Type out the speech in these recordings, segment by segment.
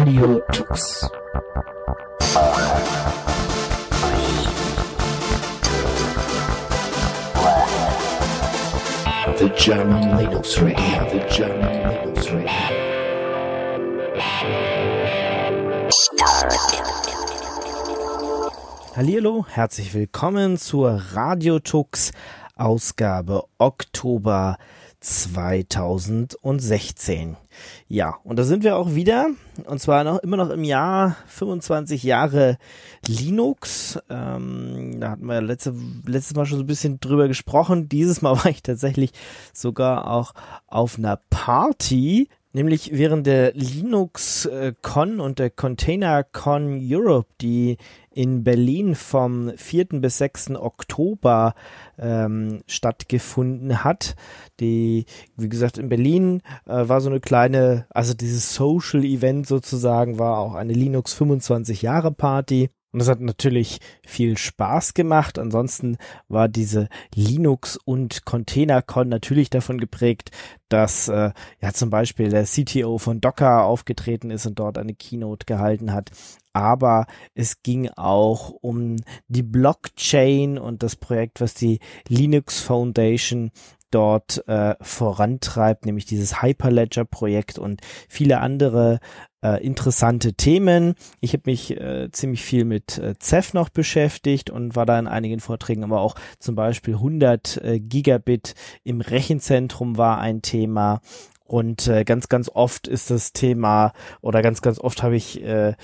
Radio Tux. The German Linux Radio, the German Linux Radio. Hallihallo, herzlich willkommen zur Radiotux Ausgabe Oktober 2016. Ja, und da sind wir auch wieder, und zwar noch immer noch im Jahr 25 Jahre Linux. Ähm, da hatten wir letzte, letztes Mal schon so ein bisschen drüber gesprochen. Dieses Mal war ich tatsächlich sogar auch auf einer Party Nämlich während der Linux Con und der Container Con Europe, die in Berlin vom 4. bis 6. Oktober ähm, stattgefunden hat. Die, wie gesagt, in Berlin äh, war so eine kleine, also dieses Social Event sozusagen war auch eine Linux 25 Jahre Party. Und es hat natürlich viel Spaß gemacht. Ansonsten war diese Linux und ContainerCon natürlich davon geprägt, dass äh, ja zum Beispiel der CTO von Docker aufgetreten ist und dort eine Keynote gehalten hat. Aber es ging auch um die Blockchain und das Projekt, was die Linux Foundation dort äh, vorantreibt, nämlich dieses Hyperledger-Projekt und viele andere äh, interessante Themen. Ich habe mich äh, ziemlich viel mit äh, Ceph noch beschäftigt und war da in einigen Vorträgen, aber auch zum Beispiel 100 äh, Gigabit im Rechenzentrum war ein Thema. Und äh, ganz, ganz oft ist das Thema oder ganz, ganz oft habe ich äh,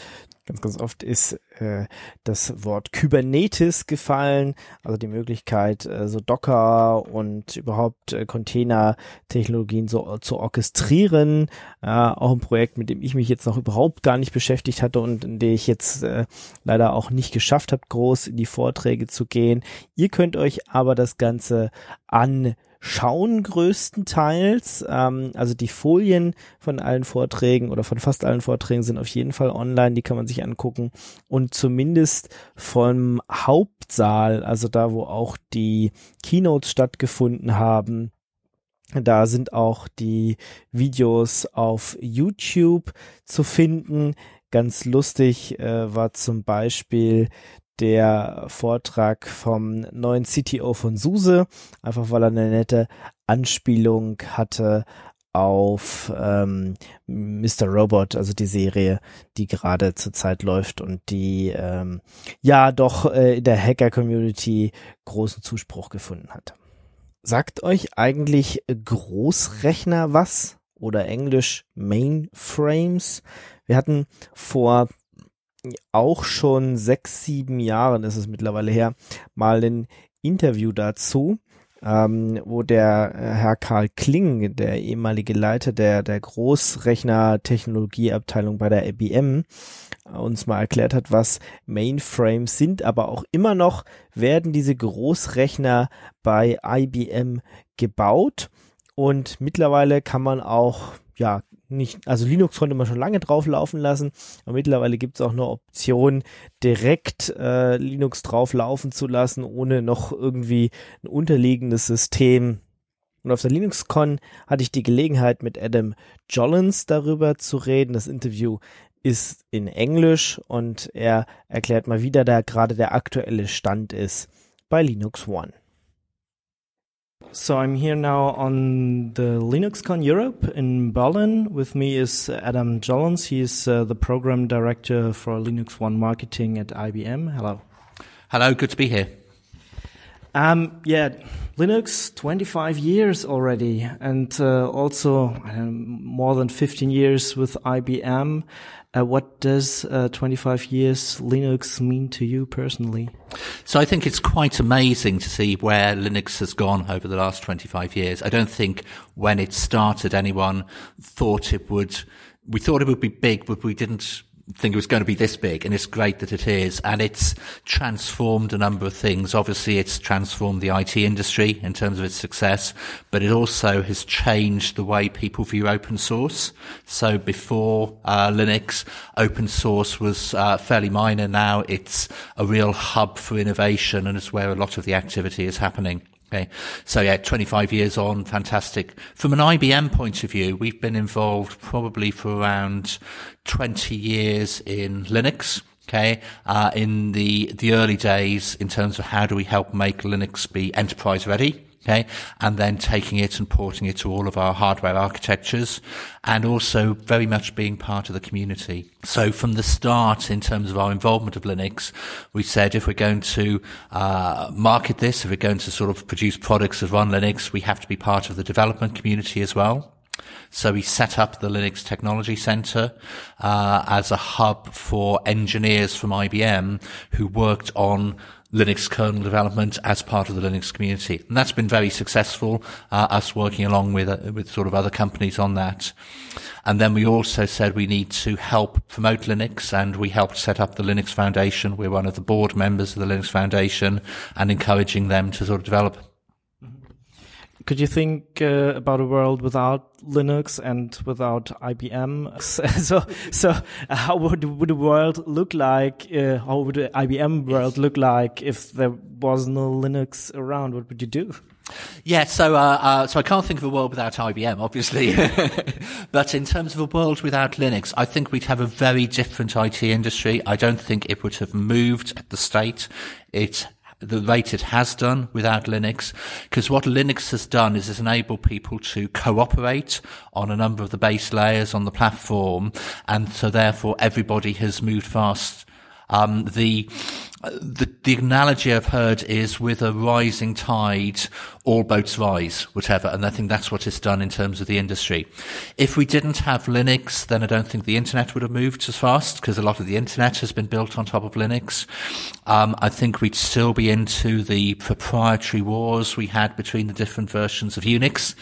ganz, ganz oft ist äh, das Wort Kubernetes gefallen, also die Möglichkeit, äh, so Docker und überhaupt äh, Container-Technologien so zu orchestrieren. Äh, auch ein Projekt, mit dem ich mich jetzt noch überhaupt gar nicht beschäftigt hatte und in dem ich jetzt äh, leider auch nicht geschafft habe, groß in die Vorträge zu gehen. Ihr könnt euch aber das Ganze an schauen größtenteils. Ähm, also die Folien von allen Vorträgen oder von fast allen Vorträgen sind auf jeden Fall online, die kann man sich angucken. Und zumindest vom Hauptsaal, also da, wo auch die Keynotes stattgefunden haben, da sind auch die Videos auf YouTube zu finden. Ganz lustig äh, war zum Beispiel der Vortrag vom neuen CTO von SUSE, einfach weil er eine nette Anspielung hatte auf ähm, Mr. Robot, also die Serie, die gerade zurzeit läuft und die ähm, ja doch äh, in der Hacker-Community großen Zuspruch gefunden hat. Sagt euch eigentlich Großrechner was? Oder Englisch Mainframes? Wir hatten vor auch schon sechs, sieben Jahren ist es mittlerweile her, mal ein Interview dazu, ähm, wo der äh, Herr Karl Kling, der ehemalige Leiter der, der Großrechner-Technologieabteilung bei der IBM, uns mal erklärt hat, was Mainframes sind, aber auch immer noch werden diese Großrechner bei IBM gebaut. Und mittlerweile kann man auch ja nicht, also Linux konnte man schon lange drauf laufen lassen, aber mittlerweile gibt es auch eine Option, direkt äh, Linux drauf laufen zu lassen, ohne noch irgendwie ein unterliegendes System. Und auf der LinuxCon hatte ich die Gelegenheit, mit Adam Jollins darüber zu reden. Das Interview ist in Englisch und er erklärt mal wieder, da gerade der aktuelle Stand ist bei Linux One. So I'm here now on the LinuxCon Europe in Berlin. With me is Adam Jollens. He is uh, the program director for Linux One marketing at IBM. Hello. Hello, good to be here. Um, yeah, Linux, 25 years already, and uh, also more than 15 years with IBM. Uh, what does uh, 25 years Linux mean to you personally? So I think it's quite amazing to see where Linux has gone over the last 25 years. I don't think when it started anyone thought it would, we thought it would be big, but we didn't think it was going to be this big, and it's great that it is. And it's transformed a number of things. Obviously, it's transformed the IT industry in terms of its success, but it also has changed the way people view open source. So before uh, Linux, open source was uh, fairly minor. Now it's a real hub for innovation, and it's where a lot of the activity is happening. Okay. So yeah, 25 years on, fantastic. From an IBM point of view, we've been involved probably for around 20 years in Linux. Okay. Uh, in the, the early days in terms of how do we help make Linux be enterprise ready? Okay. And then taking it and porting it to all of our hardware architectures and also very much being part of the community. So from the start, in terms of our involvement of Linux, we said if we're going to, uh, market this, if we're going to sort of produce products that run Linux, we have to be part of the development community as well. So we set up the Linux Technology Center uh, as a hub for engineers from IBM who worked on Linux kernel development as part of the Linux community. And that's been very successful, uh, us working along with, uh, with sort of other companies on that. And then we also said we need to help promote Linux and we helped set up the Linux Foundation. We're one of the board members of the Linux Foundation and encouraging them to sort of develop. Could you think uh, about a world without Linux and without IBM? so, so how would, would the world look like? Uh, how would the IBM world look like if there was no Linux around? What would you do? Yeah, so uh, uh, so I can't think of a world without IBM, obviously. but in terms of a world without Linux, I think we'd have a very different IT industry. I don't think it would have moved at the state it the rate it has done without Linux, because what Linux has done is it's enabled people to cooperate on a number of the base layers on the platform, and so therefore everybody has moved fast. Um, the the, the analogy I've heard is with a rising tide, all boats rise, whatever. And I think that's what it's done in terms of the industry. If we didn't have Linux, then I don't think the internet would have moved as fast because a lot of the internet has been built on top of Linux. Um, I think we'd still be into the proprietary wars we had between the different versions of Unix.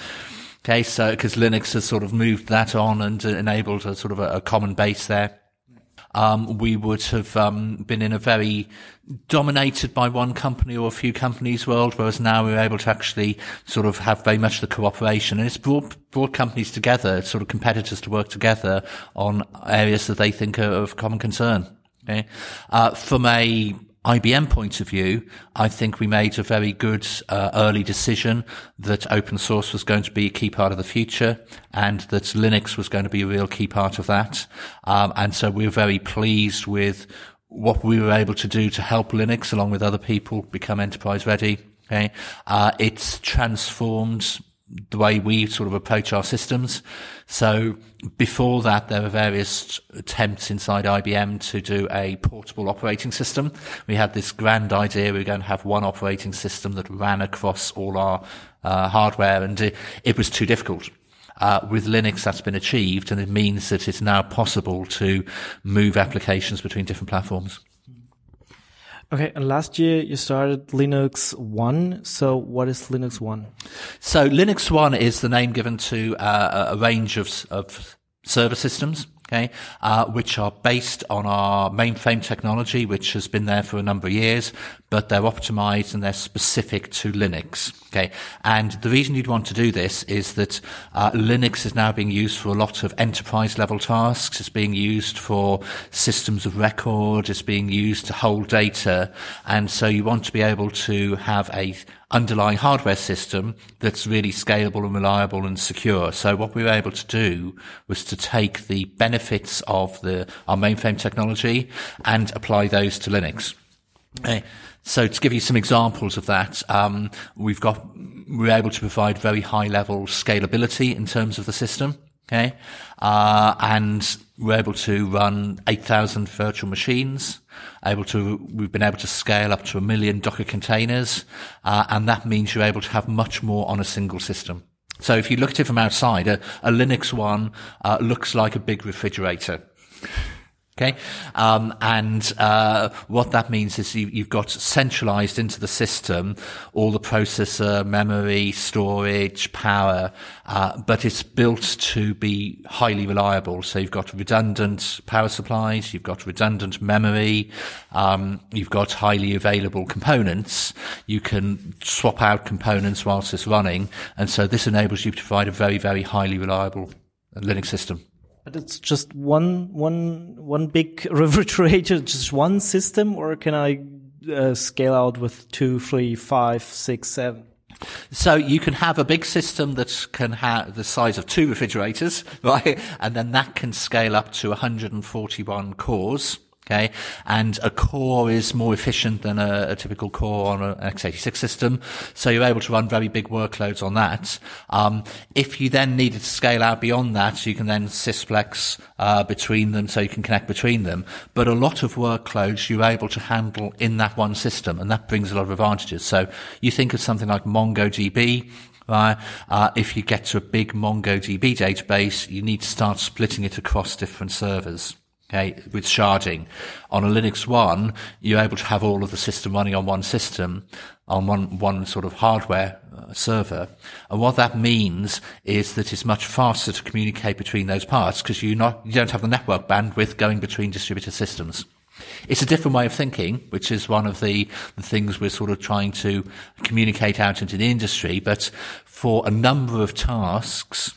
Okay, so because Linux has sort of moved that on and enabled a sort of a, a common base there um, we would have um, been in a very dominated by one company or a few companies world, whereas now we're able to actually sort of have very much the cooperation and it's brought, brought companies together, sort of competitors to work together on areas that they think are of common concern. Okay. Uh, from a IBM point of view, I think we made a very good uh, early decision that open source was going to be a key part of the future and that Linux was going to be a real key part of that. Um, and so we we're very pleased with what we were able to do to help Linux along with other people become enterprise ready. Okay. Uh, it's transformed the way we sort of approach our systems. So before that, there were various attempts inside IBM to do a portable operating system. We had this grand idea we were going to have one operating system that ran across all our uh, hardware, and it, it, was too difficult. Uh, with Linux, that's been achieved, and it means that it's now possible to move applications between different platforms. Okay, and last year you started Linux One. So what is Linux One? So Linux One is the name given to uh, a range of, of server systems okay, uh, which are based on our mainframe technology, which has been there for a number of years, but they're optimized and they're specific to Linux. Okay, and the reason you'd want to do this is that uh, Linux is now being used for a lot of enterprise level tasks. It's being used for systems of record. It's being used to hold data, and so you want to be able to have a underlying hardware system that's really scalable and reliable and secure. So what we were able to do was to take the benefits of the our mainframe technology and apply those to Linux. Okay. So to give you some examples of that, um, we've got we're able to provide very high level scalability in terms of the system. Okay, uh, and we're able to run 8,000 virtual machines. Able to, we've been able to scale up to a million Docker containers, uh, and that means you're able to have much more on a single system. So if you look at it from outside, a, a Linux one uh, looks like a big refrigerator. Okay, um, and uh, what that means is you, have got centralized into the system all the processor, memory, storage, power, uh, but it's built to be highly reliable. So you've got redundant power supplies, you've got redundant memory, um, you've got highly available components. You can swap out components whilst it's running, and so this enables you to provide a very, very highly reliable Linux system. But it's just one, one, one big refrigerator, just one system, or can I uh, scale out with two, three, five, six, seven? So you can have a big system that can have the size of two refrigerators, right? And then that can scale up to 141 cores. Okay. And a core is more efficient than a, a typical core on an x86 system. So you're able to run very big workloads on that. Um, if you then needed to scale out beyond that, you can then sysplex, uh, between them so you can connect between them. But a lot of workloads you're able to handle in that one system and that brings a lot of advantages. So you think of something like MongoDB, Right. Uh, if you get to a big MongoDB database, you need to start splitting it across different servers. Okay, with sharding. On a Linux one, you're able to have all of the system running on one system, on one, one sort of hardware uh, server. And what that means is that it's much faster to communicate between those parts because you not, you don't have the network bandwidth going between distributed systems. It's a different way of thinking, which is one of the, the things we're sort of trying to communicate out into the industry. But for a number of tasks,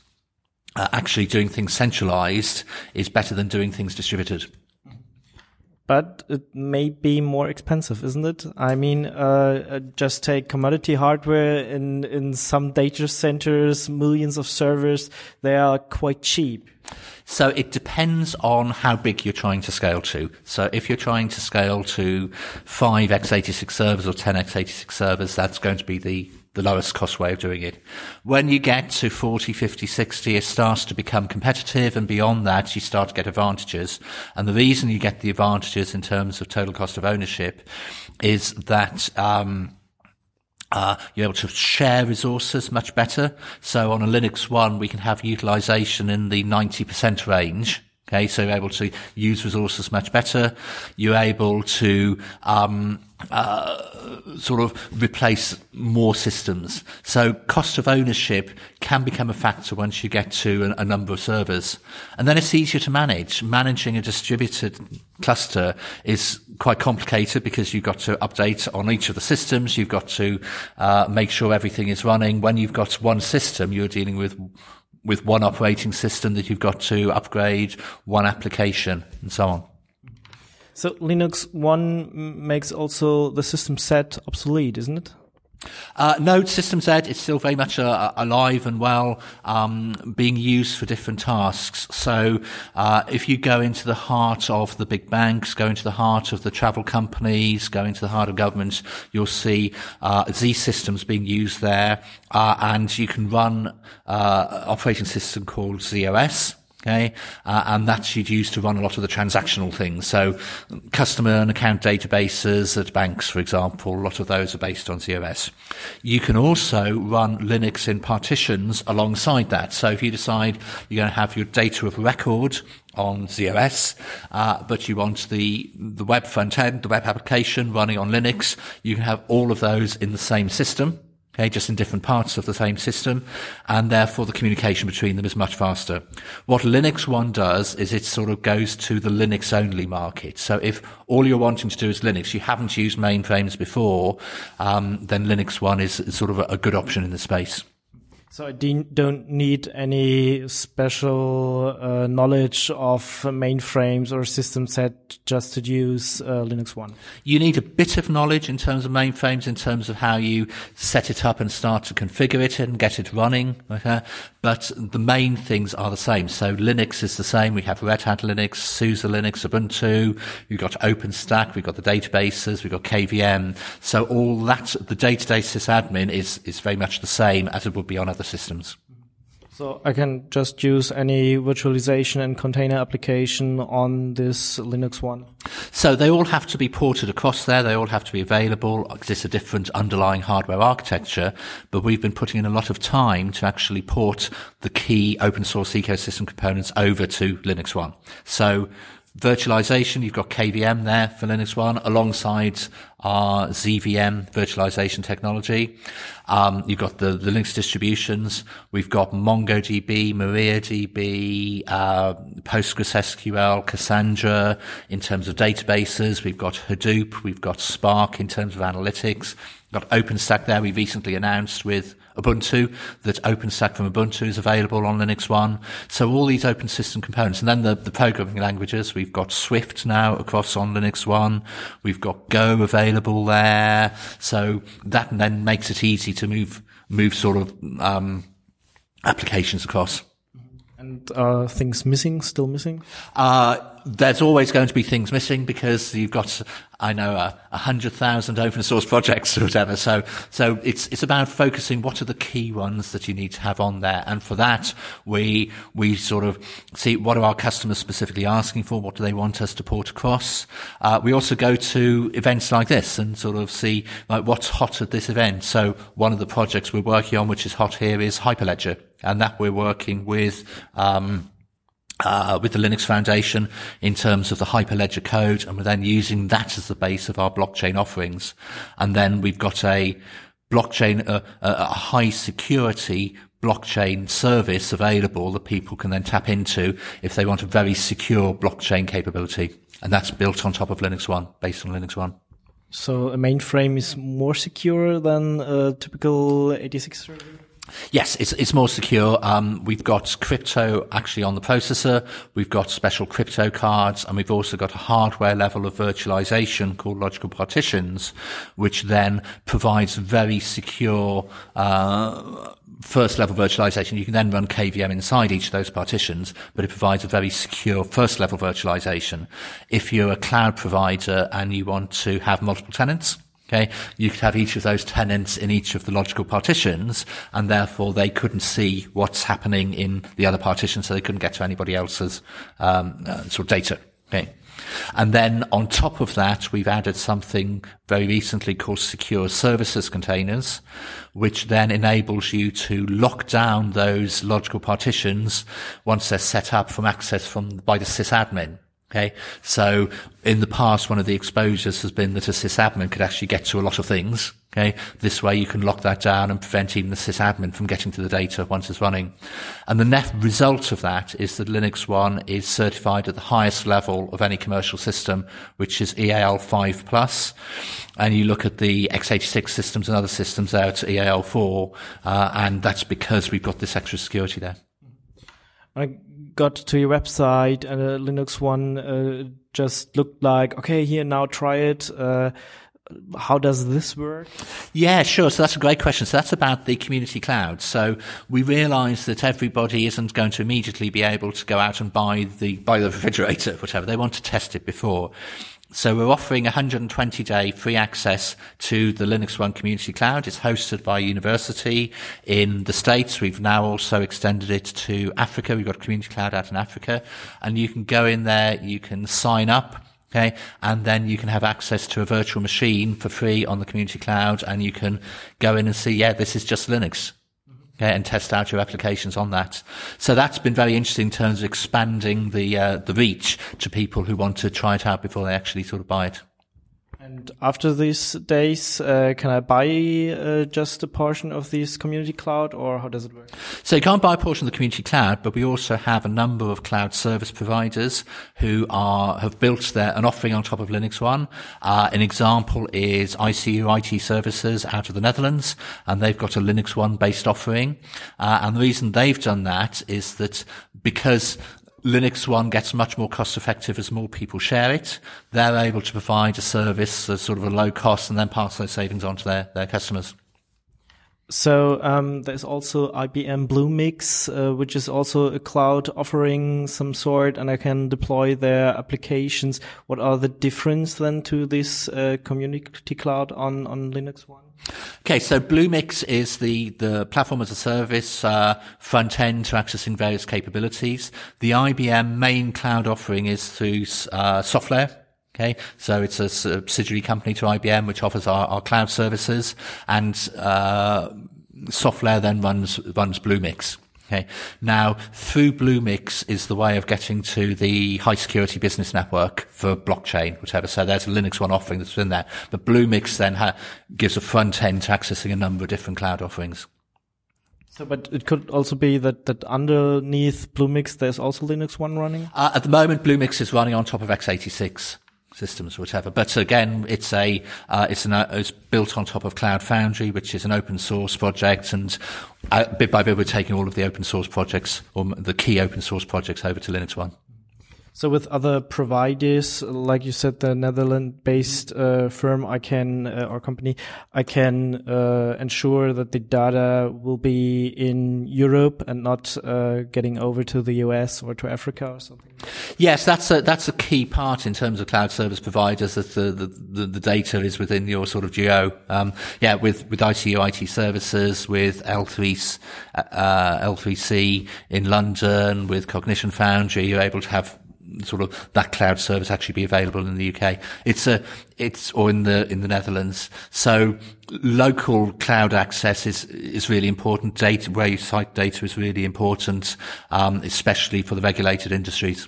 uh, actually doing things centralized is better than doing things distributed. But it may be more expensive, isn't it? I mean, uh, uh, just take commodity hardware in, in some data centers, millions of servers, they are quite cheap. So it depends on how big you're trying to scale to. So if you're trying to scale to five x86 servers or 10 x86 servers, that's going to be the the lowest cost way of doing it. When you get to 40, 50, 60, it starts to become competitive and beyond that you start to get advantages. And the reason you get the advantages in terms of total cost of ownership is that, um, uh, you're able to share resources much better. So on a Linux one, we can have utilization in the 90% range. Okay, so you're able to use resources much better. You're able to um, uh, sort of replace more systems. So cost of ownership can become a factor once you get to a, a, number of servers. And then it's easier to manage. Managing a distributed cluster is quite complicated because you've got to update on each of the systems. You've got to uh, make sure everything is running. When you've got one system, you're dealing with with one operating system that you've got to upgrade, one application, and so on. So Linux One makes also the system set obsolete, isn't it? Uh, no, System Z is still very much uh, alive and well, um, being used for different tasks. So, uh, if you go into the heart of the big banks, go into the heart of the travel companies, go into the heart of governments, you'll see uh, Z systems being used there, uh, and you can run uh, operating system called ZOS. Okay. Uh, and that's you'd use to run a lot of the transactional things. So customer and account databases at banks, for example, a lot of those are based on ZOS. You can also run Linux in partitions alongside that. So if you decide you're going to have your data of record on ZOS, uh, but you want the the web front end, the web application running on Linux, you can have all of those in the same system okay, just in different parts of the same system, and therefore the communication between them is much faster. What Linux One does is it sort of goes to the Linux only market. So if all you're wanting to do is Linux, you haven't used mainframes before, um, then Linux One is, sort of a, a good option in the space. So I don't need any special uh, knowledge of mainframes or system set just to use uh, Linux One. You need a bit of knowledge in terms of mainframes, in terms of how you set it up and start to configure it and get it running. Okay? But the main things are the same. So Linux is the same. We have Red Hat Linux, SUSE Linux, Ubuntu. We've got OpenStack. We've got the databases. We've got KVM. So all that, the day-to-day sysadmin is, is very much the same as it would be on other systems. So I can just use any virtualization and container application on this Linux one. So they all have to be ported across there. They all have to be available. It's a different underlying hardware architecture, but we've been putting in a lot of time to actually port the key open source ecosystem components over to Linux One. So virtualization, you've got KVM there for Linux One alongside our ZVM virtualization technology. Um, you've got the, the Linux distributions. We've got MongoDB, MariaDB, uh, PostgreSQL, Cassandra in terms of databases. We've got Hadoop. We've got Spark in terms of analytics. We've Got OpenStack there. We recently announced with Ubuntu that OpenStack from Ubuntu is available on Linux One. So all these open system components. And then the, the programming languages. We've got Swift now across on Linux One. We've got Go available there. So that then makes it easy to move, move sort of, um, applications across. And are things missing, still missing? Uh, there's always going to be things missing because you've got, I know, a, a hundred thousand open source projects or whatever. So, so it's, it's about focusing what are the key ones that you need to have on there. And for that, we, we sort of see what are our customers specifically asking for? What do they want us to port across? Uh, we also go to events like this and sort of see like what's hot at this event. So one of the projects we're working on, which is hot here is Hyperledger and that we're working with, um, uh, with the Linux Foundation in terms of the Hyperledger code, and we're then using that as the base of our blockchain offerings. And then we've got a blockchain, uh, a high security blockchain service available that people can then tap into if they want a very secure blockchain capability. And that's built on top of Linux One, based on Linux One. So a mainframe is more secure than a typical 86 server? Yes, it's it's more secure. Um, we've got crypto actually on the processor. We've got special crypto cards, and we've also got a hardware level of virtualization called logical partitions, which then provides very secure. Uh, first level virtualization. You can then run KVM inside each of those partitions, but it provides a very secure first level virtualization. If you're a cloud provider and you want to have multiple tenants, Okay, you could have each of those tenants in each of the logical partitions, and therefore they couldn't see what's happening in the other partition, so they couldn't get to anybody else's um, uh, sort of data. Okay, and then on top of that, we've added something very recently called secure services containers, which then enables you to lock down those logical partitions once they're set up from access from by the sysadmin. Okay. So in the past, one of the exposures has been that a sysadmin could actually get to a lot of things. Okay. This way you can lock that down and prevent even the sysadmin from getting to the data once it's running. And the net result of that is that Linux One is certified at the highest level of any commercial system, which is EAL 5 plus. And you look at the x86 systems and other systems out to EAL 4, uh, and that's because we've got this extra security there. I got to your website and uh, Linux One uh, just looked like, okay, here now try it. Uh, how does this work? Yeah, sure. So that's a great question. So that's about the community cloud. So we realize that everybody isn't going to immediately be able to go out and buy the, buy the refrigerator, whatever. They want to test it before. So we're offering 120 day free access to the Linux One Community Cloud. It's hosted by a university in the States. We've now also extended it to Africa. We've got a community cloud out in Africa and you can go in there, you can sign up. Okay. And then you can have access to a virtual machine for free on the community cloud and you can go in and see, yeah, this is just Linux. And test out your applications on that. So that's been very interesting in terms of expanding the uh, the reach to people who want to try it out before they actually sort of buy it. And after these days, uh, can I buy uh, just a portion of this community cloud, or how does it work? So you can't buy a portion of the community cloud, but we also have a number of cloud service providers who are have built their an offering on top of Linux One. Uh, an example is ICU IT Services out of the Netherlands, and they've got a Linux One based offering. Uh, and the reason they've done that is that because Linux One gets much more cost effective as more people share it. They're able to provide a service at sort of a low cost and then pass those savings on to their, their customers. So um, there's also IBM Bluemix, uh, which is also a cloud offering some sort, and I can deploy their applications. What are the difference then to this uh, community cloud on on Linux One? Okay, so Bluemix is the, the platform as a service uh, front end to accessing various capabilities. The IBM main cloud offering is through uh, SoftLayer. Okay, so it's a subsidiary company to IBM which offers our, our cloud services, and uh, SoftLayer then runs runs Bluemix. Okay. Now, through Bluemix is the way of getting to the high security business network for blockchain, whatever. So there's a Linux One offering that's in there. But Bluemix then ha- gives a front end to accessing a number of different cloud offerings. So, but it could also be that, that underneath Bluemix, there's also Linux One running? Uh, at the moment, Bluemix is running on top of x86. Systems or whatever. But again, it's a uh, it's an uh, it's built on top of Cloud Foundry, which is an open source project, and uh, bit by bit we're taking all of the open source projects or the key open source projects over to Linux One. So with other providers, like you said, the Netherlands-based uh, firm, I can uh, or company, I can uh, ensure that the data will be in Europe and not uh, getting over to the US or to Africa or something. Yes, that's a that's a key part in terms of cloud service providers. That the the, the data is within your sort of geo. Um, yeah, with with ITU IT services, with L3 uh, L3C in London, with Cognition Foundry, you're able to have sort of that cloud service actually be available in the UK. It's a, it's, or in the, in the Netherlands. So local cloud access is, is really important. Data, where you cite data is really important, um, especially for the regulated industries.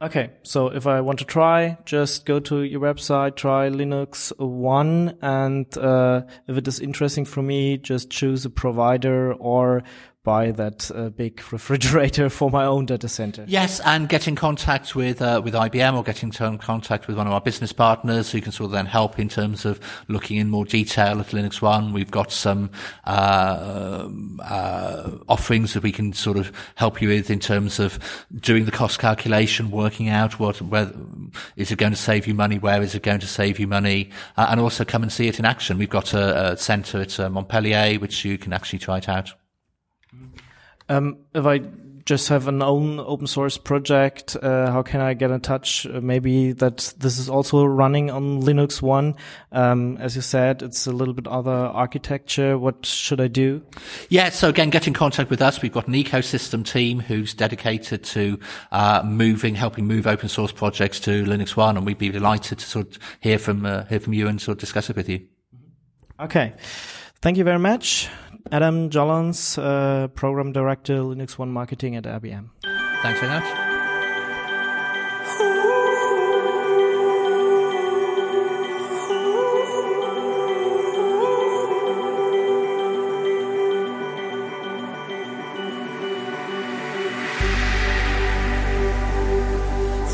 Okay, so if I want to try, just go to your website, try Linux One, and uh, if it is interesting for me, just choose a provider or buy that uh, big refrigerator for my own data center. Yes, and get in contact with uh, with IBM or get in contact with one of our business partners who can sort of then help in terms of looking in more detail at Linux One. We've got some uh, uh, offerings that we can sort of help you with in terms of doing the cost calculation, working out what where is it going to save you money, where is it going to save you money, uh, and also come and see it in action. We've got a, a centre at uh, Montpellier which you can actually try it out. Um, if I just have an own open source project, uh, how can I get in touch? Uh, maybe that this is also running on Linux One. Um, as you said, it's a little bit other architecture. What should I do? Yeah, so again, get in contact with us. We've got an ecosystem team who's dedicated to uh, moving, helping move open source projects to Linux One, and we'd be delighted to sort of hear from uh, hear from you and sort of discuss it with you. Okay, thank you very much. Adam Jollens, uh, Program Director, Linux One Marketing at IBM. Thanks very much.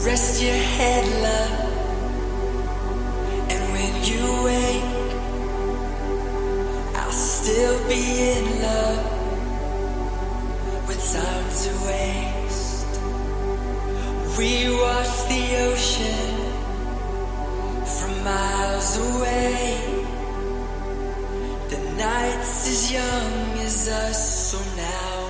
Rest your head, love. Still be in love with time to waste. We watch the ocean from miles away. The night's as young as us, so now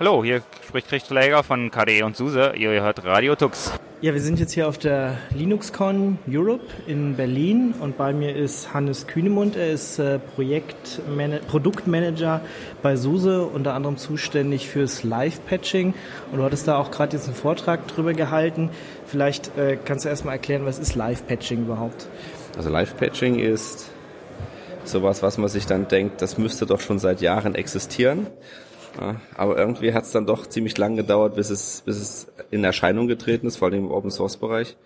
Hallo, hier spricht Christoph Läger von KDE und SUSE. Ihr hört Radio Tux. Ja, wir sind jetzt hier auf der LinuxCon Europe in Berlin und bei mir ist Hannes Kühnemund. Er ist äh, Projektmana- Produktmanager bei SUSE, unter anderem zuständig fürs Live-Patching. Und du hattest da auch gerade jetzt einen Vortrag drüber gehalten. Vielleicht äh, kannst du erstmal erklären, was ist Live-Patching überhaupt? Also Live-Patching ist sowas, was man sich dann denkt, das müsste doch schon seit Jahren existieren. Aber irgendwie hat es dann doch ziemlich lang gedauert, bis es, bis es in Erscheinung getreten ist, vor allem im Open Source Bereich.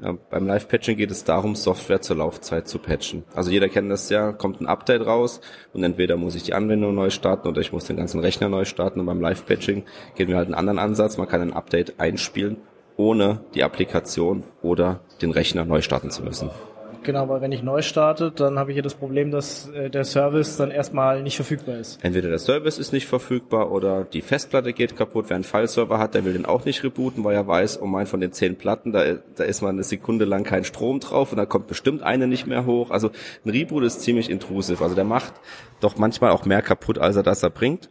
Beim Live-Patching geht es darum, Software zur Laufzeit zu patchen. Also jeder kennt das ja, kommt ein Update raus und entweder muss ich die Anwendung neu starten oder ich muss den ganzen Rechner neu starten. Und beim Live-Patching gehen wir halt einen anderen Ansatz. Man kann ein Update einspielen, ohne die Applikation oder den Rechner neu starten zu müssen. Genau, weil wenn ich neu starte, dann habe ich hier das Problem, dass äh, der Service dann erstmal nicht verfügbar ist. Entweder der Service ist nicht verfügbar oder die Festplatte geht kaputt. Wer einen File-Server hat, der will den auch nicht rebooten, weil er weiß, oh mein, von den zehn Platten, da, da ist mal eine Sekunde lang kein Strom drauf und da kommt bestimmt eine nicht mehr hoch. Also ein Reboot ist ziemlich intrusiv. Also der macht doch manchmal auch mehr kaputt, als er das er bringt.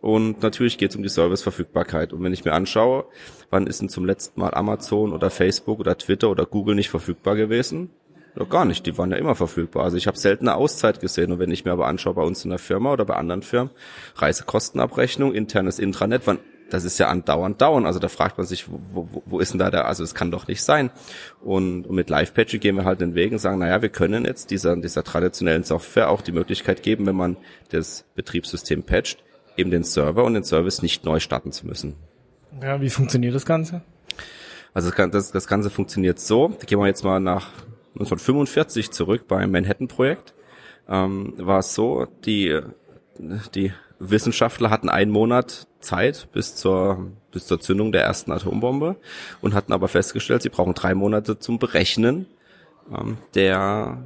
Und natürlich geht es um die Serviceverfügbarkeit. Und wenn ich mir anschaue, wann ist denn zum letzten Mal Amazon oder Facebook oder Twitter oder Google nicht verfügbar gewesen? Ja, gar nicht, die waren ja immer verfügbar. Also ich habe selten eine Auszeit gesehen. Und wenn ich mir aber anschaue bei uns in der Firma oder bei anderen Firmen, Reisekostenabrechnung, internes Intranet, wann, das ist ja andauernd dauern. Also da fragt man sich, wo, wo, wo ist denn da der, also es kann doch nicht sein. Und, und mit Live-Patching gehen wir halt den Weg und sagen, naja, wir können jetzt dieser, dieser traditionellen Software auch die Möglichkeit geben, wenn man das Betriebssystem patcht, eben den Server und den Service nicht neu starten zu müssen. Ja, wie funktioniert das Ganze? Also das, das Ganze funktioniert so. Da gehen wir jetzt mal nach 1945 zurück beim Manhattan-Projekt. Ähm, war es so, die, die Wissenschaftler hatten einen Monat Zeit bis zur, bis zur Zündung der ersten Atombombe und hatten aber festgestellt, sie brauchen drei Monate zum Berechnen ähm, der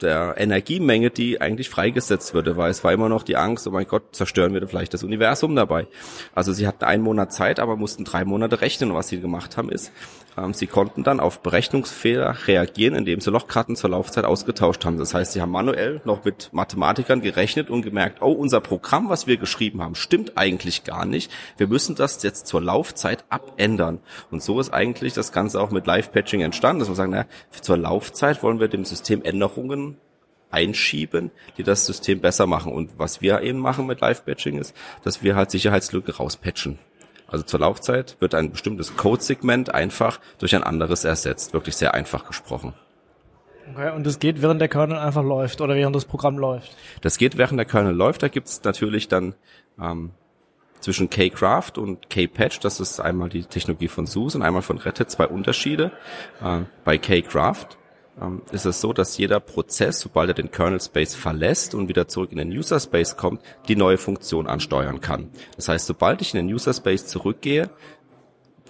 der Energiemenge, die eigentlich freigesetzt würde, weil es war immer noch die Angst, oh mein Gott, zerstören wir vielleicht das Universum dabei. Also sie hatten einen Monat Zeit, aber mussten drei Monate rechnen. Und was sie gemacht haben, ist, sie konnten dann auf Berechnungsfehler reagieren, indem sie Lochkarten zur Laufzeit ausgetauscht haben. Das heißt, sie haben manuell noch mit Mathematikern gerechnet und gemerkt, oh, unser Programm, was wir geschrieben haben, stimmt eigentlich gar nicht. Wir müssen das jetzt zur Laufzeit abändern. Und so ist eigentlich das Ganze auch mit Live-Patching entstanden, dass wir sagen, na, zur Laufzeit wollen wir dem System Änderungen einschieben, die das System besser machen. Und was wir eben machen mit Live-Patching ist, dass wir halt Sicherheitslücke rauspatchen. Also zur Laufzeit wird ein bestimmtes Codesegment einfach durch ein anderes ersetzt. Wirklich sehr einfach gesprochen. Okay, und das geht, während der Kernel einfach läuft oder während das Programm läuft. Das geht während der Kernel läuft. Da gibt's natürlich dann ähm, zwischen K-Craft und K-Patch, das ist einmal die Technologie von SUSE und einmal von Red Hat, zwei Unterschiede. Ähm, bei K-Craft ist es so, dass jeder Prozess, sobald er den Kernel Space verlässt und wieder zurück in den User Space kommt, die neue Funktion ansteuern kann. Das heißt, sobald ich in den User Space zurückgehe,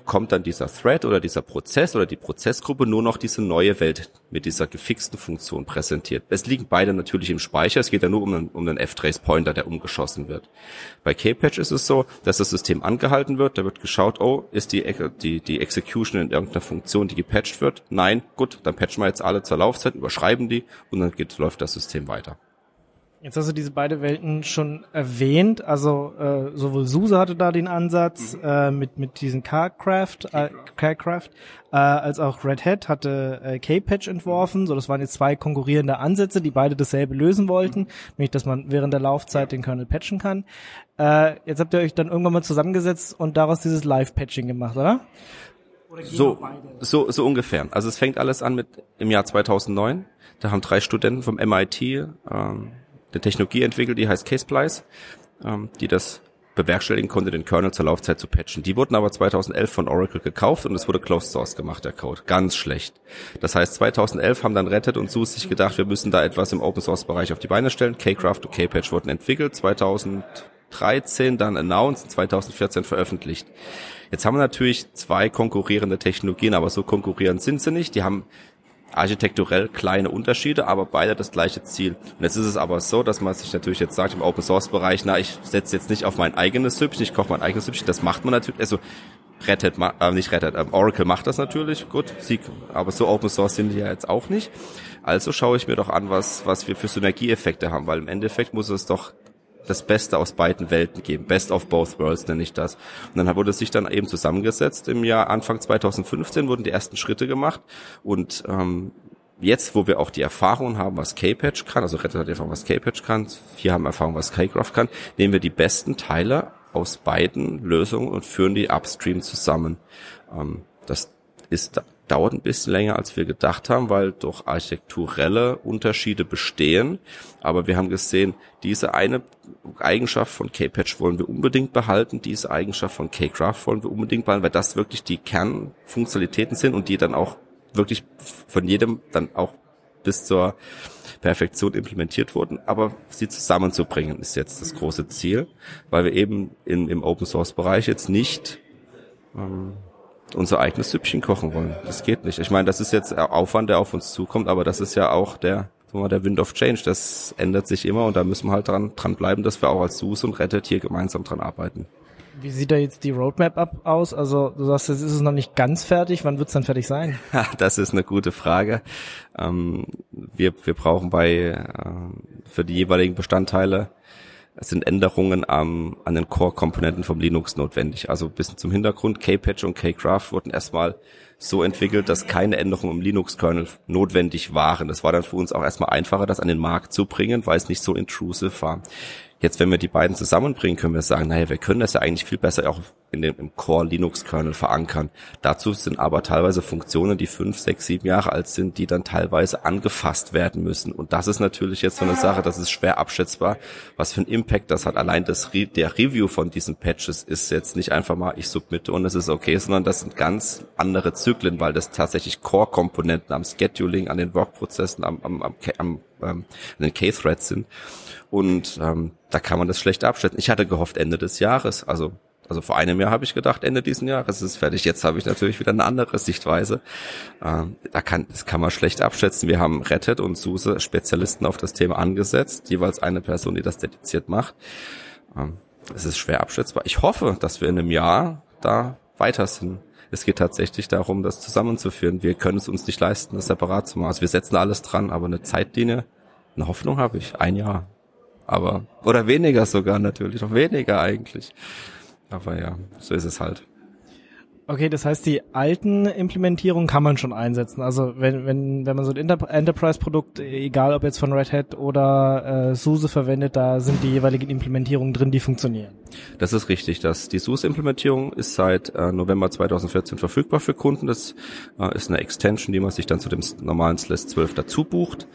kommt dann dieser Thread oder dieser Prozess oder die Prozessgruppe nur noch diese neue Welt mit dieser gefixten Funktion präsentiert. Es liegen beide natürlich im Speicher, es geht ja nur um einen, um einen F-Trace-Pointer, der umgeschossen wird. Bei K-Patch ist es so, dass das System angehalten wird, da wird geschaut, oh, ist die, die, die Execution in irgendeiner Funktion, die gepatcht wird? Nein, gut, dann patchen wir jetzt alle zur Laufzeit, überschreiben die und dann geht, läuft das System weiter. Jetzt hast du diese beide Welten schon erwähnt. Also äh, sowohl SUSE hatte da den Ansatz äh, mit mit diesen Carcraft, äh, Carcraft, äh, als auch Red Hat hatte äh, K-Patch entworfen. So, das waren jetzt zwei konkurrierende Ansätze, die beide dasselbe lösen wollten, nämlich dass man während der Laufzeit den Kernel patchen kann. Äh, jetzt habt ihr euch dann irgendwann mal zusammengesetzt und daraus dieses Live-Patching gemacht, oder? So, so, so ungefähr. Also es fängt alles an mit im Jahr 2009. Da haben drei Studenten vom MIT ähm, eine Technologie entwickelt, die heißt K-Splice, ähm, die das bewerkstelligen konnte, den Kernel zur Laufzeit zu patchen. Die wurden aber 2011 von Oracle gekauft und es wurde Closed Source gemacht, der Code. Ganz schlecht. Das heißt, 2011 haben dann Red Hat und SUSE sich gedacht, wir müssen da etwas im Open Source Bereich auf die Beine stellen. K-Craft und K-Patch wurden entwickelt, 2013 dann announced, 2014 veröffentlicht. Jetzt haben wir natürlich zwei konkurrierende Technologien, aber so konkurrierend sind sie nicht. Die haben architekturell kleine Unterschiede, aber beide das gleiche Ziel. Und jetzt ist es aber so, dass man sich natürlich jetzt sagt im Open Source Bereich, na, ich setze jetzt nicht auf mein eigenes Süppchen, ich koche mein eigenes Süppchen. Das macht man natürlich, also ma- äh, nicht Red Hat, ähm, Oracle macht das natürlich, gut, sie, aber so Open Source sind die ja jetzt auch nicht. Also schaue ich mir doch an, was, was wir für Synergieeffekte haben, weil im Endeffekt muss es doch das Beste aus beiden Welten geben. Best of both worlds nenne ich das. Und dann wurde es sich dann eben zusammengesetzt. Im Jahr Anfang 2015 wurden die ersten Schritte gemacht und ähm, jetzt, wo wir auch die Erfahrung haben, was K-Patch kann, also Reddit hat Erfahrung, was K-Patch kann, wir haben Erfahrung, was K-Graph kann, nehmen wir die besten Teile aus beiden Lösungen und führen die upstream zusammen. Ähm, das ist dauert ein bisschen länger, als wir gedacht haben, weil doch architekturelle Unterschiede bestehen. Aber wir haben gesehen, diese eine Eigenschaft von K-Patch wollen wir unbedingt behalten, diese Eigenschaft von K-Graph wollen wir unbedingt behalten, weil das wirklich die Kernfunktionalitäten sind und die dann auch wirklich von jedem dann auch bis zur Perfektion implementiert wurden, aber sie zusammenzubringen ist jetzt das große Ziel, weil wir eben in, im Open Source Bereich jetzt nicht ähm, unser eigenes Süppchen kochen wollen. Das geht nicht. Ich meine, das ist jetzt Aufwand, der auf uns zukommt, aber das ist ja auch der, sagen mal, der Wind of Change. Das ändert sich immer und da müssen wir halt dran, dran bleiben, dass wir auch als SUSE und Reddit hier gemeinsam dran arbeiten. Wie sieht da jetzt die Roadmap ab aus? Also du sagst, jetzt ist es noch nicht ganz fertig. Wann wird es dann fertig sein? das ist eine gute Frage. Ähm, wir, wir brauchen bei äh, für die jeweiligen Bestandteile es sind Änderungen am, an den Core-Komponenten vom Linux notwendig. Also bis zum Hintergrund, K-Patch und K-Graph wurden erstmal so entwickelt, dass keine Änderungen im Linux-Kernel notwendig waren. Das war dann für uns auch erstmal einfacher, das an den Markt zu bringen, weil es nicht so intrusive war. Jetzt, wenn wir die beiden zusammenbringen, können wir sagen, naja, wir können das ja eigentlich viel besser auch in dem, im Core Linux Kernel verankern. Dazu sind aber teilweise Funktionen, die fünf, sechs, sieben Jahre alt sind, die dann teilweise angefasst werden müssen. Und das ist natürlich jetzt so eine Sache, das ist schwer abschätzbar, was für ein Impact das hat. Allein das, der Review von diesen Patches ist jetzt nicht einfach mal, ich submitte und es ist okay, sondern das sind ganz andere Zyklen, weil das tatsächlich Core-Komponenten am Scheduling, an den Workprozessen, am, am, am, am ähm, an den K-Threads sind. Und ähm, da kann man das schlecht abschätzen. Ich hatte gehofft Ende des Jahres, also also vor einem Jahr habe ich gedacht, Ende diesen Jahres ist fertig. Jetzt habe ich natürlich wieder eine andere Sichtweise. Ähm, da kann, das kann man schlecht abschätzen. Wir haben Rettet und SUSE Spezialisten auf das Thema angesetzt, jeweils eine Person, die das dediziert macht. Ähm, es ist schwer abschätzbar. Ich hoffe, dass wir in einem Jahr da weiter sind. Es geht tatsächlich darum, das zusammenzuführen. Wir können es uns nicht leisten, das separat zu machen. Also wir setzen alles dran, aber eine Zeitlinie, eine Hoffnung habe ich. Ein Jahr aber oder weniger sogar natürlich, noch weniger eigentlich. Aber ja, so ist es halt. Okay, das heißt, die alten Implementierungen kann man schon einsetzen. Also wenn, wenn, wenn man so ein Inter Enterprise-Produkt, egal ob jetzt von Red Hat oder äh, SUSE verwendet, da sind die jeweiligen Implementierungen drin, die funktionieren. Das ist richtig. Das, die SUSE-Implementierung ist seit äh, November 2014 verfügbar für Kunden. Das äh, ist eine Extension, die man sich dann zu dem normalen SLES 12 dazu bucht.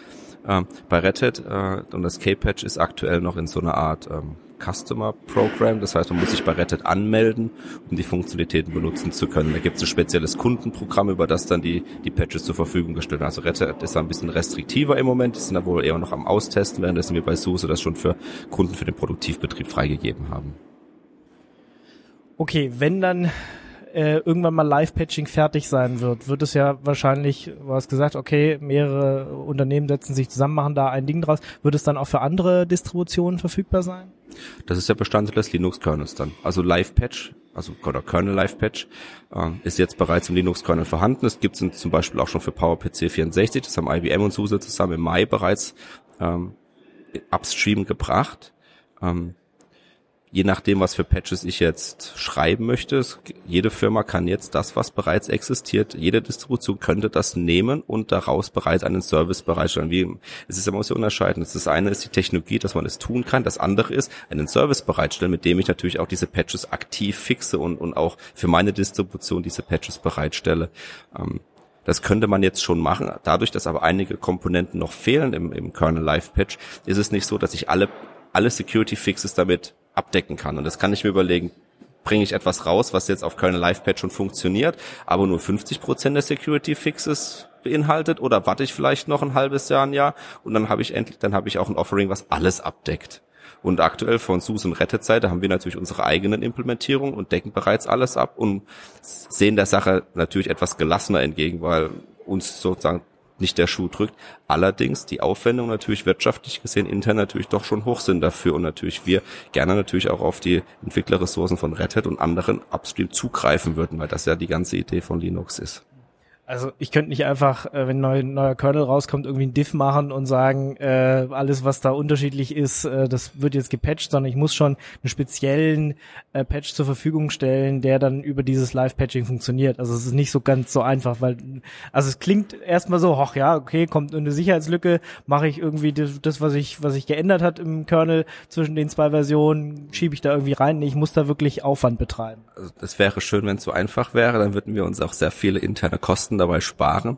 Ähm, bei Red äh, und das K-Patch ist aktuell noch in so einer Art ähm, Customer Program. Das heißt, man muss sich bei Red anmelden, um die Funktionalitäten benutzen zu können. Da gibt es ein spezielles Kundenprogramm, über das dann die, die Patches zur Verfügung gestellt werden. Also Red ist da ein bisschen restriktiver im Moment. Die sind da wohl eher noch am Austesten, währenddessen wir bei SUSE das schon für Kunden für den Produktivbetrieb freigegeben haben. Okay, wenn dann äh, irgendwann mal Live-Patching fertig sein wird, wird es ja wahrscheinlich, du hast gesagt, okay, mehrere Unternehmen setzen sich zusammen, machen da ein Ding draus. Wird es dann auch für andere Distributionen verfügbar sein? Das ist ja Bestandteil des Linux-Kernels dann. Also Live-Patch, also oder Kernel Live-Patch, äh, ist jetzt bereits im Linux-Kernel vorhanden. Es gibt es zum Beispiel auch schon für PowerPC 64, das haben IBM und SUSE zusammen im Mai bereits ähm, upstream gebracht. Ähm, je nachdem, was für Patches ich jetzt schreiben möchte, jede Firma kann jetzt das, was bereits existiert, jede Distribution könnte das nehmen und daraus bereits einen Service bereitstellen. Wie, es ist immer so unterscheiden. Das eine ist die Technologie, dass man es tun kann. Das andere ist einen Service bereitstellen, mit dem ich natürlich auch diese Patches aktiv fixe und, und auch für meine Distribution diese Patches bereitstelle. Ähm, das könnte man jetzt schon machen. Dadurch, dass aber einige Komponenten noch fehlen im, im Kernel Live Patch, ist es nicht so, dass ich alle, alle Security Fixes damit abdecken kann. Und das kann ich mir überlegen, bringe ich etwas raus, was jetzt auf Kernel Live Patch schon funktioniert, aber nur 50 Prozent der Security Fixes beinhaltet oder warte ich vielleicht noch ein halbes Jahr, ein Jahr und dann habe ich endlich, dann habe ich auch ein Offering, was alles abdeckt. Und aktuell von SUSE und Rettet-Seite haben wir natürlich unsere eigenen Implementierungen und decken bereits alles ab und sehen der Sache natürlich etwas gelassener entgegen, weil uns sozusagen nicht der Schuh drückt. Allerdings die Aufwendungen natürlich wirtschaftlich gesehen intern natürlich doch schon hoch sind dafür und natürlich wir gerne natürlich auch auf die Entwicklerressourcen von Red Hat und anderen Upstream zugreifen würden, weil das ja die ganze Idee von Linux ist. Also ich könnte nicht einfach, äh, wenn ein neuer, neuer Kernel rauskommt, irgendwie ein Diff machen und sagen, äh, alles, was da unterschiedlich ist, äh, das wird jetzt gepatcht, sondern ich muss schon einen speziellen äh, Patch zur Verfügung stellen, der dann über dieses Live-Patching funktioniert. Also es ist nicht so ganz so einfach, weil, also es klingt erstmal so, ach ja, okay, kommt eine Sicherheitslücke, mache ich irgendwie das, das, was ich, was sich geändert hat im Kernel zwischen den zwei Versionen, schiebe ich da irgendwie rein. Ich muss da wirklich Aufwand betreiben. Also es wäre schön, wenn es so einfach wäre, dann würden wir uns auch sehr viele interne Kosten dabei sparen.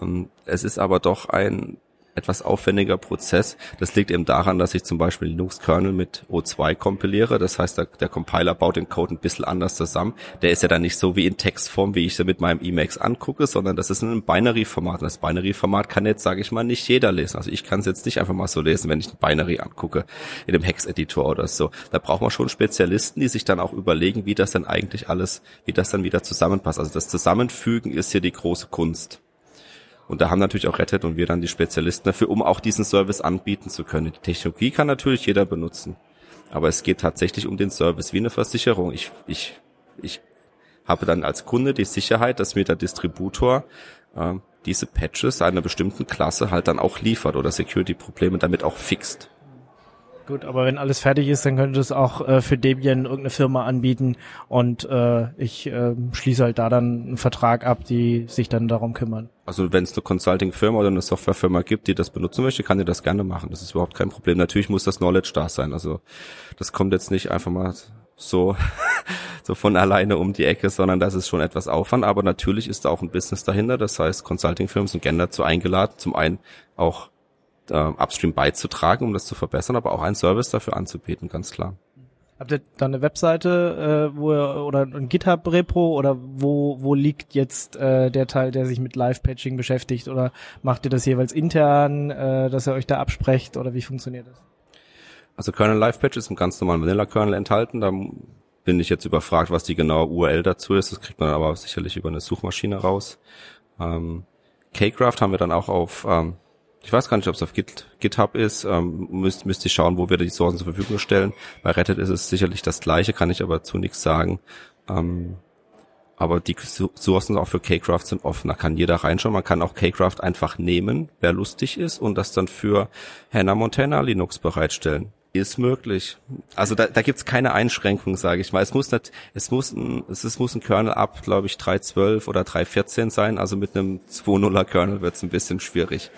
Ähm, Es ist aber doch ein etwas aufwendiger Prozess. Das liegt eben daran, dass ich zum Beispiel Linux-Kernel mit O2 kompiliere. Das heißt, der, der Compiler baut den Code ein bisschen anders zusammen. Der ist ja dann nicht so wie in Textform, wie ich sie mit meinem Emacs angucke, sondern das ist in einem Binary-Format. Das Binary-Format kann jetzt, sage ich mal, nicht jeder lesen. Also ich kann es jetzt nicht einfach mal so lesen, wenn ich ein Binary angucke, in dem Hex-Editor oder so. Da braucht man schon Spezialisten, die sich dann auch überlegen, wie das denn eigentlich alles, wie das dann wieder zusammenpasst. Also das Zusammenfügen ist hier die große Kunst. Und da haben natürlich auch Red und wir dann die Spezialisten dafür, um auch diesen Service anbieten zu können. Die Technologie kann natürlich jeder benutzen. Aber es geht tatsächlich um den Service, wie eine Versicherung. Ich, ich, ich habe dann als Kunde die Sicherheit, dass mir der Distributor äh, diese Patches einer bestimmten Klasse halt dann auch liefert oder Security-Probleme damit auch fixt. Gut, aber wenn alles fertig ist, dann könnte es auch äh, für Debian irgendeine Firma anbieten und äh, ich äh, schließe halt da dann einen Vertrag ab, die sich dann darum kümmern. Also wenn es eine Consulting-Firma oder eine Softwarefirma gibt, die das benutzen möchte, kann die das gerne machen. Das ist überhaupt kein Problem. Natürlich muss das Knowledge da sein. Also das kommt jetzt nicht einfach mal so, so von alleine um die Ecke, sondern das ist schon etwas Aufwand. Aber natürlich ist da auch ein Business dahinter. Das heißt, Consulting-Firmen sind gerne dazu eingeladen, zum einen auch äh, upstream beizutragen, um das zu verbessern, aber auch einen Service dafür anzubieten, ganz klar. Habt ihr da eine Webseite, äh, wo ihr, oder ein GitHub-Repro oder wo, wo liegt jetzt äh, der Teil, der sich mit Live-Patching beschäftigt oder macht ihr das jeweils intern, äh, dass ihr euch da absprecht oder wie funktioniert das? Also Kernel Live Patch ist im ganz normalen Vanilla Kernel enthalten. Da bin ich jetzt überfragt, was die genaue URL dazu ist. Das kriegt man aber sicherlich über eine Suchmaschine raus. Ähm, Kcraft haben wir dann auch auf, ähm, ich weiß gar nicht, ob es auf Git, GitHub ist, ähm, müsst, müsst ihr schauen, wo wir die Sourcen zur Verfügung stellen. Bei Red Hat ist es sicherlich das gleiche, kann ich aber zu nichts sagen. Ähm, aber die Sourcen auch für Kcraft sind offen. Da kann jeder reinschauen. Man kann auch Kcraft einfach nehmen, wer lustig ist, und das dann für Hannah Montana Linux bereitstellen. Ist möglich. Also da, da gibt's keine Einschränkung, sage ich mal. Es muss nicht, es muss ein, es ist, muss ein Kernel ab, glaube ich, 3.12 oder 3.14 sein. Also mit einem 2.0er Kernel wird's ein bisschen schwierig.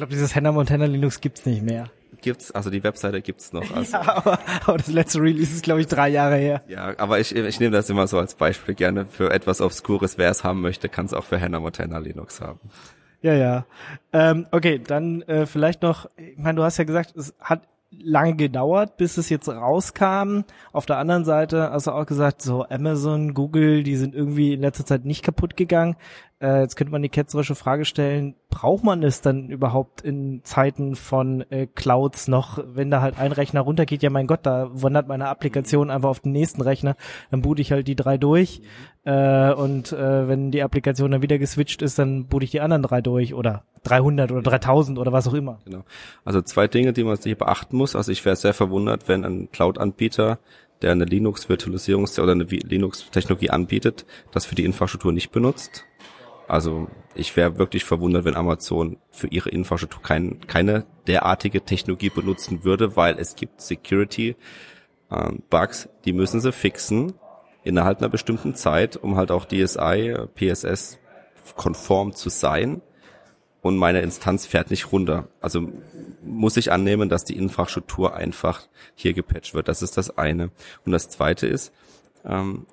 Ich glaube, dieses Hannah Montana Linux gibt's nicht mehr. Gibt's, also die Webseite gibt's noch. Also, Ja, aber, aber das letzte Release ist, glaube ich, drei Jahre her. ja, aber ich, ich nehme das immer so als Beispiel gerne für etwas Obskures. Wer es haben möchte, kann es auch für Hannah Montana Linux haben. Ja, ja. Ähm, okay, dann äh, vielleicht noch, ich meine, du hast ja gesagt, es hat lange gedauert, bis es jetzt rauskam. Auf der anderen Seite hast du auch gesagt, so Amazon, Google, die sind irgendwie in letzter Zeit nicht kaputt gegangen. Äh, jetzt könnte man die ketzerische Frage stellen, braucht man es dann überhaupt in Zeiten von äh, Clouds noch, wenn da halt ein Rechner runtergeht, ja mein Gott, da wandert meine Applikation einfach auf den nächsten Rechner, dann boot ich halt die drei durch äh, und äh, wenn die Applikation dann wieder geswitcht ist, dann boot ich die anderen drei durch oder 300 oder 3000 oder was auch immer. Genau. Also zwei Dinge, die man hier beachten muss. Also ich wäre sehr verwundert, wenn ein Cloud-Anbieter, der eine Linux-Virtualisierungs- oder eine Linux-Technologie anbietet, das für die Infrastruktur nicht benutzt. Also ich wäre wirklich verwundert, wenn Amazon für ihre Infrastruktur kein, keine derartige Technologie benutzen würde, weil es gibt Security ähm, Bugs, die müssen sie fixen innerhalb einer bestimmten Zeit, um halt auch DSI, PSS konform zu sein und meine Instanz fährt nicht runter. Also muss ich annehmen, dass die Infrastruktur einfach hier gepatcht wird. Das ist das eine. Und das zweite ist, ähm,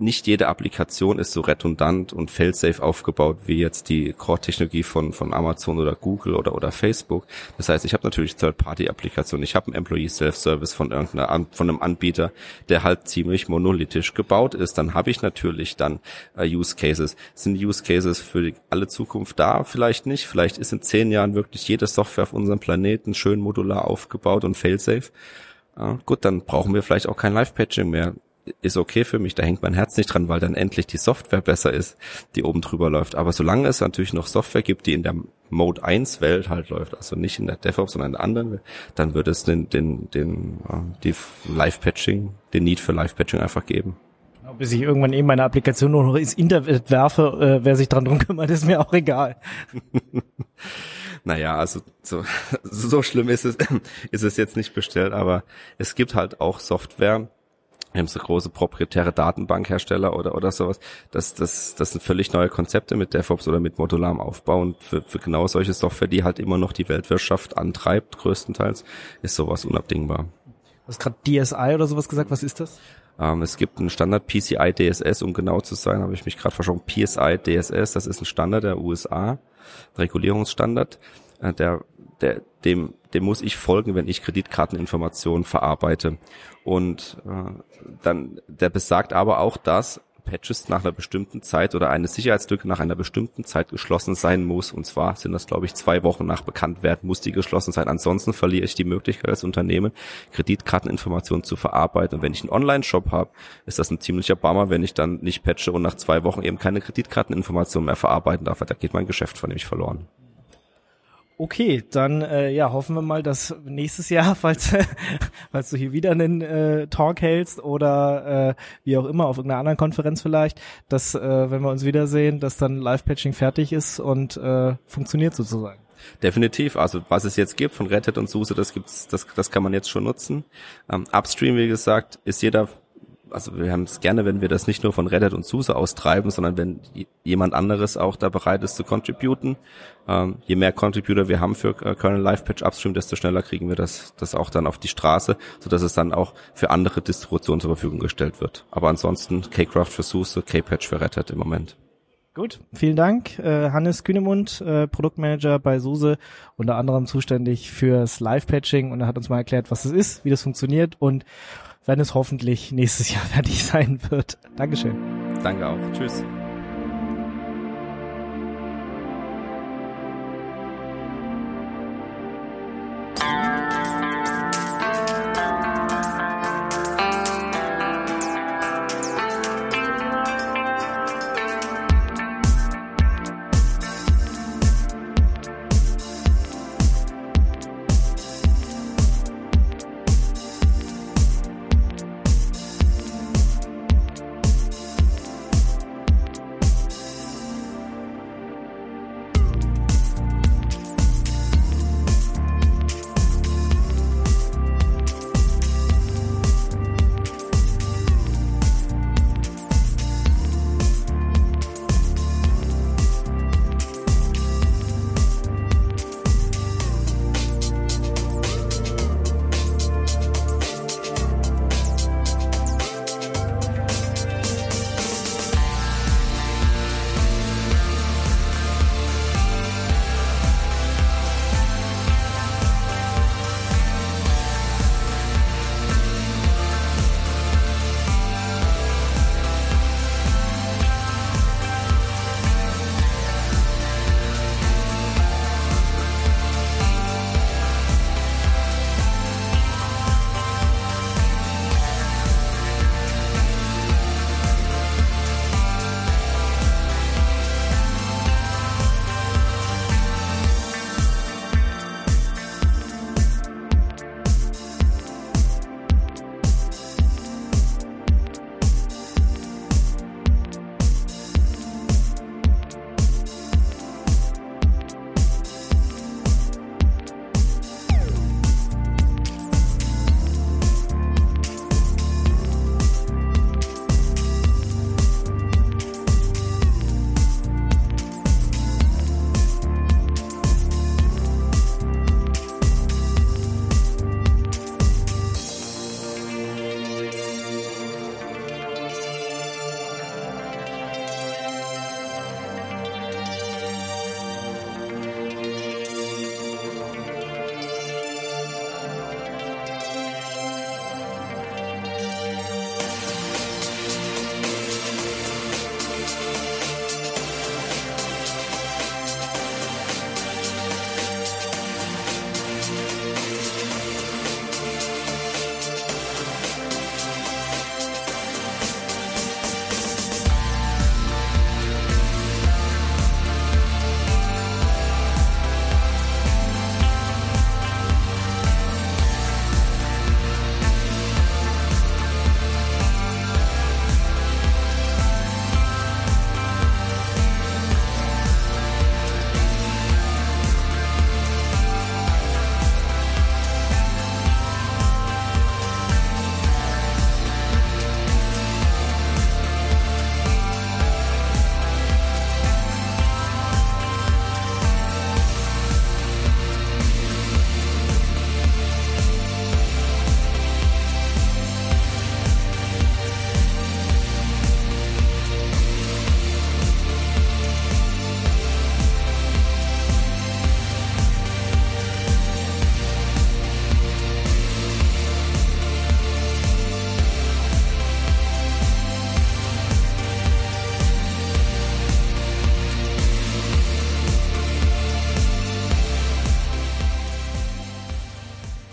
nicht jede Applikation ist so redundant und failsafe aufgebaut wie jetzt die Core-Technologie von, von Amazon oder Google oder, oder Facebook. Das heißt, ich habe natürlich Third-Party-Applikationen. Ich habe einen Employee Self-Service von irgendeiner, von einem Anbieter, der halt ziemlich monolithisch gebaut ist. Dann habe ich natürlich dann äh, Use Cases. Sind Use Cases für die, alle Zukunft da? Vielleicht nicht. Vielleicht ist in zehn Jahren wirklich jede Software auf unserem Planeten schön modular aufgebaut und failsafe. Ja, gut, dann brauchen wir vielleicht auch kein Live-Patching mehr ist okay für mich, da hängt mein Herz nicht dran, weil dann endlich die Software besser ist, die oben drüber läuft. Aber solange es natürlich noch Software gibt, die in der Mode 1 Welt halt läuft, also nicht in der DevOps, sondern in der anderen Welt, dann wird es den, den, den, äh, die Live-Patching, den Need für Live-Patching einfach geben. bis ich irgendwann eben meine Applikation nur noch ins Internet werfe, äh, wer sich dran drum kümmert, ist mir auch egal. Naja, also so, so schlimm ist es, ist es jetzt nicht bestellt, aber es gibt halt auch Software, wir haben so große proprietäre Datenbankhersteller oder, oder sowas. Das, das, das sind völlig neue Konzepte mit DevOps oder mit modularem Aufbau und für, für genau solche Software, die halt immer noch die Weltwirtschaft antreibt, größtenteils, ist sowas unabdingbar. Du hast gerade DSI oder sowas gesagt, was ist das? Ähm, es gibt einen Standard PCI DSS, um genau zu sein, habe ich mich gerade verschoben. PSI DSS, das ist ein Standard der USA, Regulierungsstandard, äh, der, der, dem, dem muss ich folgen, wenn ich Kreditkarteninformationen verarbeite. Und äh, dann, der besagt aber auch, dass Patches nach einer bestimmten Zeit oder eine Sicherheitslücke nach einer bestimmten Zeit geschlossen sein muss. Und zwar sind das, glaube ich, zwei Wochen nach Bekanntwerden muss die geschlossen sein. Ansonsten verliere ich die Möglichkeit als Unternehmen, Kreditkarteninformationen zu verarbeiten. Und wenn ich einen Online-Shop habe, ist das ein ziemlicher Bummer, wenn ich dann nicht patche und nach zwei Wochen eben keine Kreditkarteninformationen mehr verarbeiten darf. Da geht mein Geschäft von nämlich verloren. Okay, dann äh, ja, hoffen wir mal, dass nächstes Jahr, falls, falls du hier wieder einen äh, Talk hältst oder äh, wie auch immer auf irgendeiner anderen Konferenz vielleicht, dass äh, wenn wir uns wiedersehen, dass dann Live-Patching fertig ist und äh, funktioniert sozusagen. Definitiv. Also was es jetzt gibt von Red Hat und SUSE, das gibt's, das, das kann man jetzt schon nutzen. Ähm, Upstream, wie gesagt, ist jeder also wir haben es gerne, wenn wir das nicht nur von Red Hat und SUSE austreiben, sondern wenn jemand anderes auch da bereit ist zu contributen. Ähm, je mehr Contributor wir haben für äh, Kernel Live Patch Upstream, desto schneller kriegen wir das, das auch dann auf die Straße, so dass es dann auch für andere Distributionen zur Verfügung gestellt wird. Aber ansonsten K-Craft für SUSE, K-Patch für Red Hat im Moment. Gut, vielen Dank. Äh, Hannes Kühnemund, äh, Produktmanager bei SUSE, unter anderem zuständig fürs Live-Patching und er hat uns mal erklärt, was es ist, wie das funktioniert und wenn es hoffentlich nächstes Jahr fertig sein wird. Dankeschön. Danke auch. Tschüss.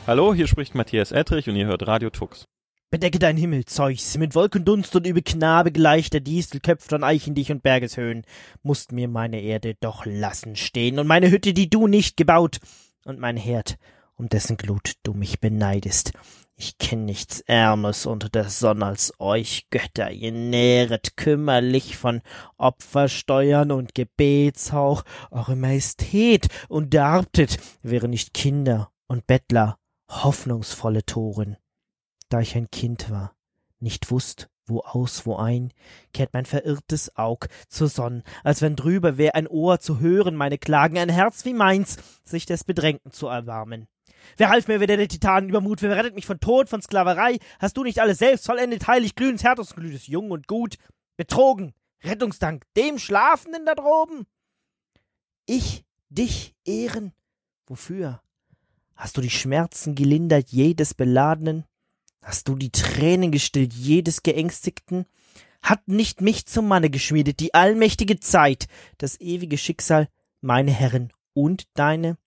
Hallo, hier spricht Matthias Ettrich und ihr hört Radio Tux. Bedecke dein Himmel, Zeus, mit Wolkendunst und über Knabe gleich der Distel köpft von Eichendich und Bergeshöhen, musst mir meine Erde doch lassen stehen und meine Hütte, die du nicht gebaut, und mein Herd, um dessen Glut du mich beneidest. Ich kenn nichts Ärmes unter der Sonne als euch, Götter, ihr nähret kümmerlich von Opfersteuern und Gebetshauch eure Majestät und darbtet, wäre nicht Kinder und Bettler, hoffnungsvolle Toren da ich ein Kind war, nicht wusst, wo aus, wo ein, kehrt mein verirrtes Aug zur Sonn, als wenn drüber wär ein Ohr zu hören meine Klagen, ein Herz wie meins, sich des Bedrängten zu erwarmen. Wer half mir wieder der Titanen Übermut? Wer rettet mich von Tod, von Sklaverei? Hast du nicht alles selbst vollendet, heilig, glühendes Herzensglütes, jung und gut? Betrogen, Rettungsdank, dem Schlafenden da droben? Ich, dich ehren? Wofür? Hast du die Schmerzen gelindert jedes Beladenen? Hast du die Tränen gestillt jedes Geängstigten? Hat nicht mich zum Manne geschmiedet die allmächtige Zeit, das ewige Schicksal, meine Herren und deine?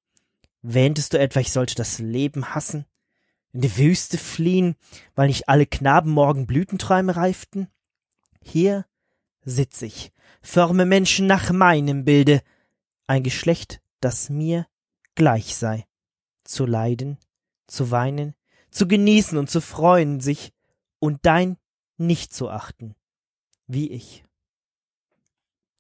Wähntest du etwa, ich sollte das Leben hassen? In die Wüste fliehen, weil nicht alle Knaben morgen Blütenträume reiften? Hier sitz ich, forme Menschen nach meinem Bilde, ein Geschlecht, das mir gleich sei. Zu leiden, zu weinen, zu genießen und zu freuen sich und dein nicht zu achten, wie ich.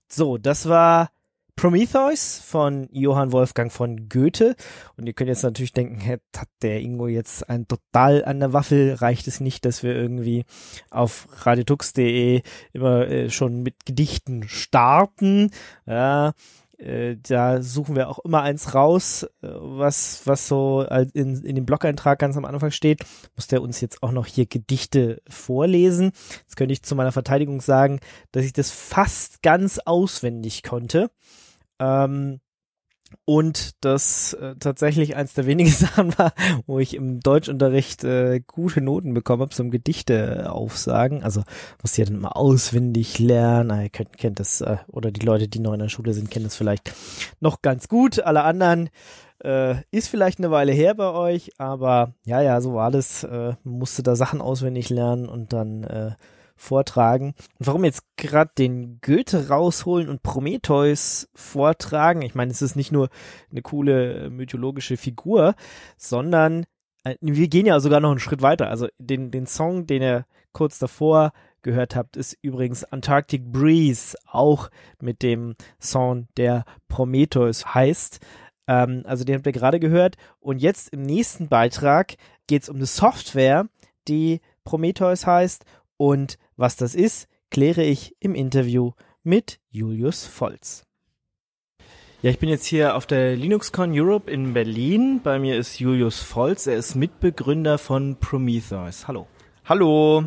So, das war Prometheus von Johann Wolfgang von Goethe. Und ihr könnt jetzt natürlich denken, hat der Ingo jetzt ein total an der Waffel? Reicht es nicht, dass wir irgendwie auf radiotux.de immer äh, schon mit Gedichten starten? Ja, äh, da suchen wir auch immer eins raus, äh, was, was so in, in dem Blog-Eintrag ganz am Anfang steht. Muss der uns jetzt auch noch hier Gedichte vorlesen. Jetzt könnte ich zu meiner Verteidigung sagen, dass ich das fast ganz auswendig konnte. Ähm, und das äh, tatsächlich eins der wenigen Sachen war, wo ich im Deutschunterricht äh, gute Noten bekommen habe zum Gedichte aufsagen. Also muss ja dann mal auswendig lernen. Ah, ihr könnt, kennt das, äh, oder die Leute, die neu in der Schule sind, kennen das vielleicht noch ganz gut. Alle anderen äh, ist vielleicht eine Weile her bei euch, aber ja, ja, so war das. Äh, musste da Sachen auswendig lernen und dann äh, vortragen. Und warum jetzt gerade den Goethe rausholen und Prometheus vortragen? Ich meine, es ist nicht nur eine coole äh, mythologische Figur, sondern äh, wir gehen ja sogar noch einen Schritt weiter. Also den, den Song, den ihr kurz davor gehört habt, ist übrigens Antarctic Breeze, auch mit dem Song, der Prometheus heißt. Ähm, also den habt ihr gerade gehört. Und jetzt im nächsten Beitrag geht es um eine Software, die Prometheus heißt und was das ist, kläre ich im Interview mit Julius Volz. Ja, ich bin jetzt hier auf der LinuxCon Europe in Berlin. Bei mir ist Julius Volz. Er ist Mitbegründer von Prometheus. Hallo. Hallo.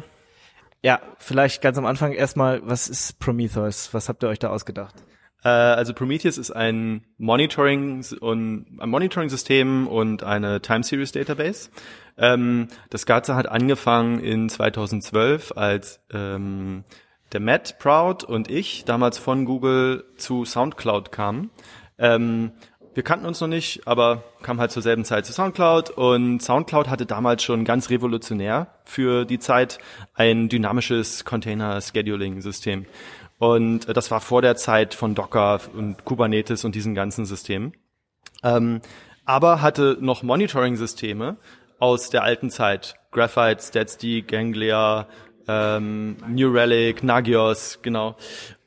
Ja, vielleicht ganz am Anfang erstmal, was ist Prometheus? Was habt ihr euch da ausgedacht? Äh, also Prometheus ist ein Monitoring und ein Monitoring-System und eine Time Series Database. Ähm, das Ganze hat angefangen in 2012, als ähm, der Matt Proud und ich damals von Google zu SoundCloud kamen. Ähm, wir kannten uns noch nicht, aber kam halt zur selben Zeit zu SoundCloud und SoundCloud hatte damals schon ganz revolutionär für die Zeit ein dynamisches Container-Scheduling-System. Und das war vor der Zeit von Docker und Kubernetes und diesen ganzen Systemen. Ähm, aber hatte noch Monitoring-Systeme, aus der alten Zeit. Graphite, StatsD, Ganglia, ähm, New Relic, Nagios, genau.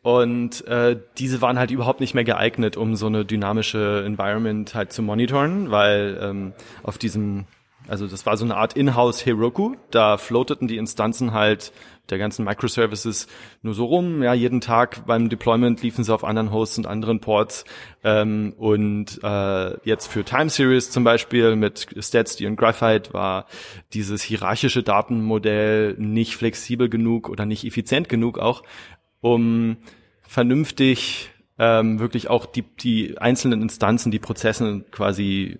Und äh, diese waren halt überhaupt nicht mehr geeignet, um so eine dynamische Environment halt zu monitoren, weil ähm, auf diesem, also das war so eine Art Inhouse Heroku, da floateten die Instanzen halt der ganzen Microservices nur so rum. Ja, jeden Tag beim Deployment liefen sie auf anderen Hosts und anderen Ports. Ähm, und äh, jetzt für Time Series zum Beispiel mit StatsD und Graphite war dieses hierarchische Datenmodell nicht flexibel genug oder nicht effizient genug auch, um vernünftig ähm, wirklich auch die, die einzelnen Instanzen, die Prozesse quasi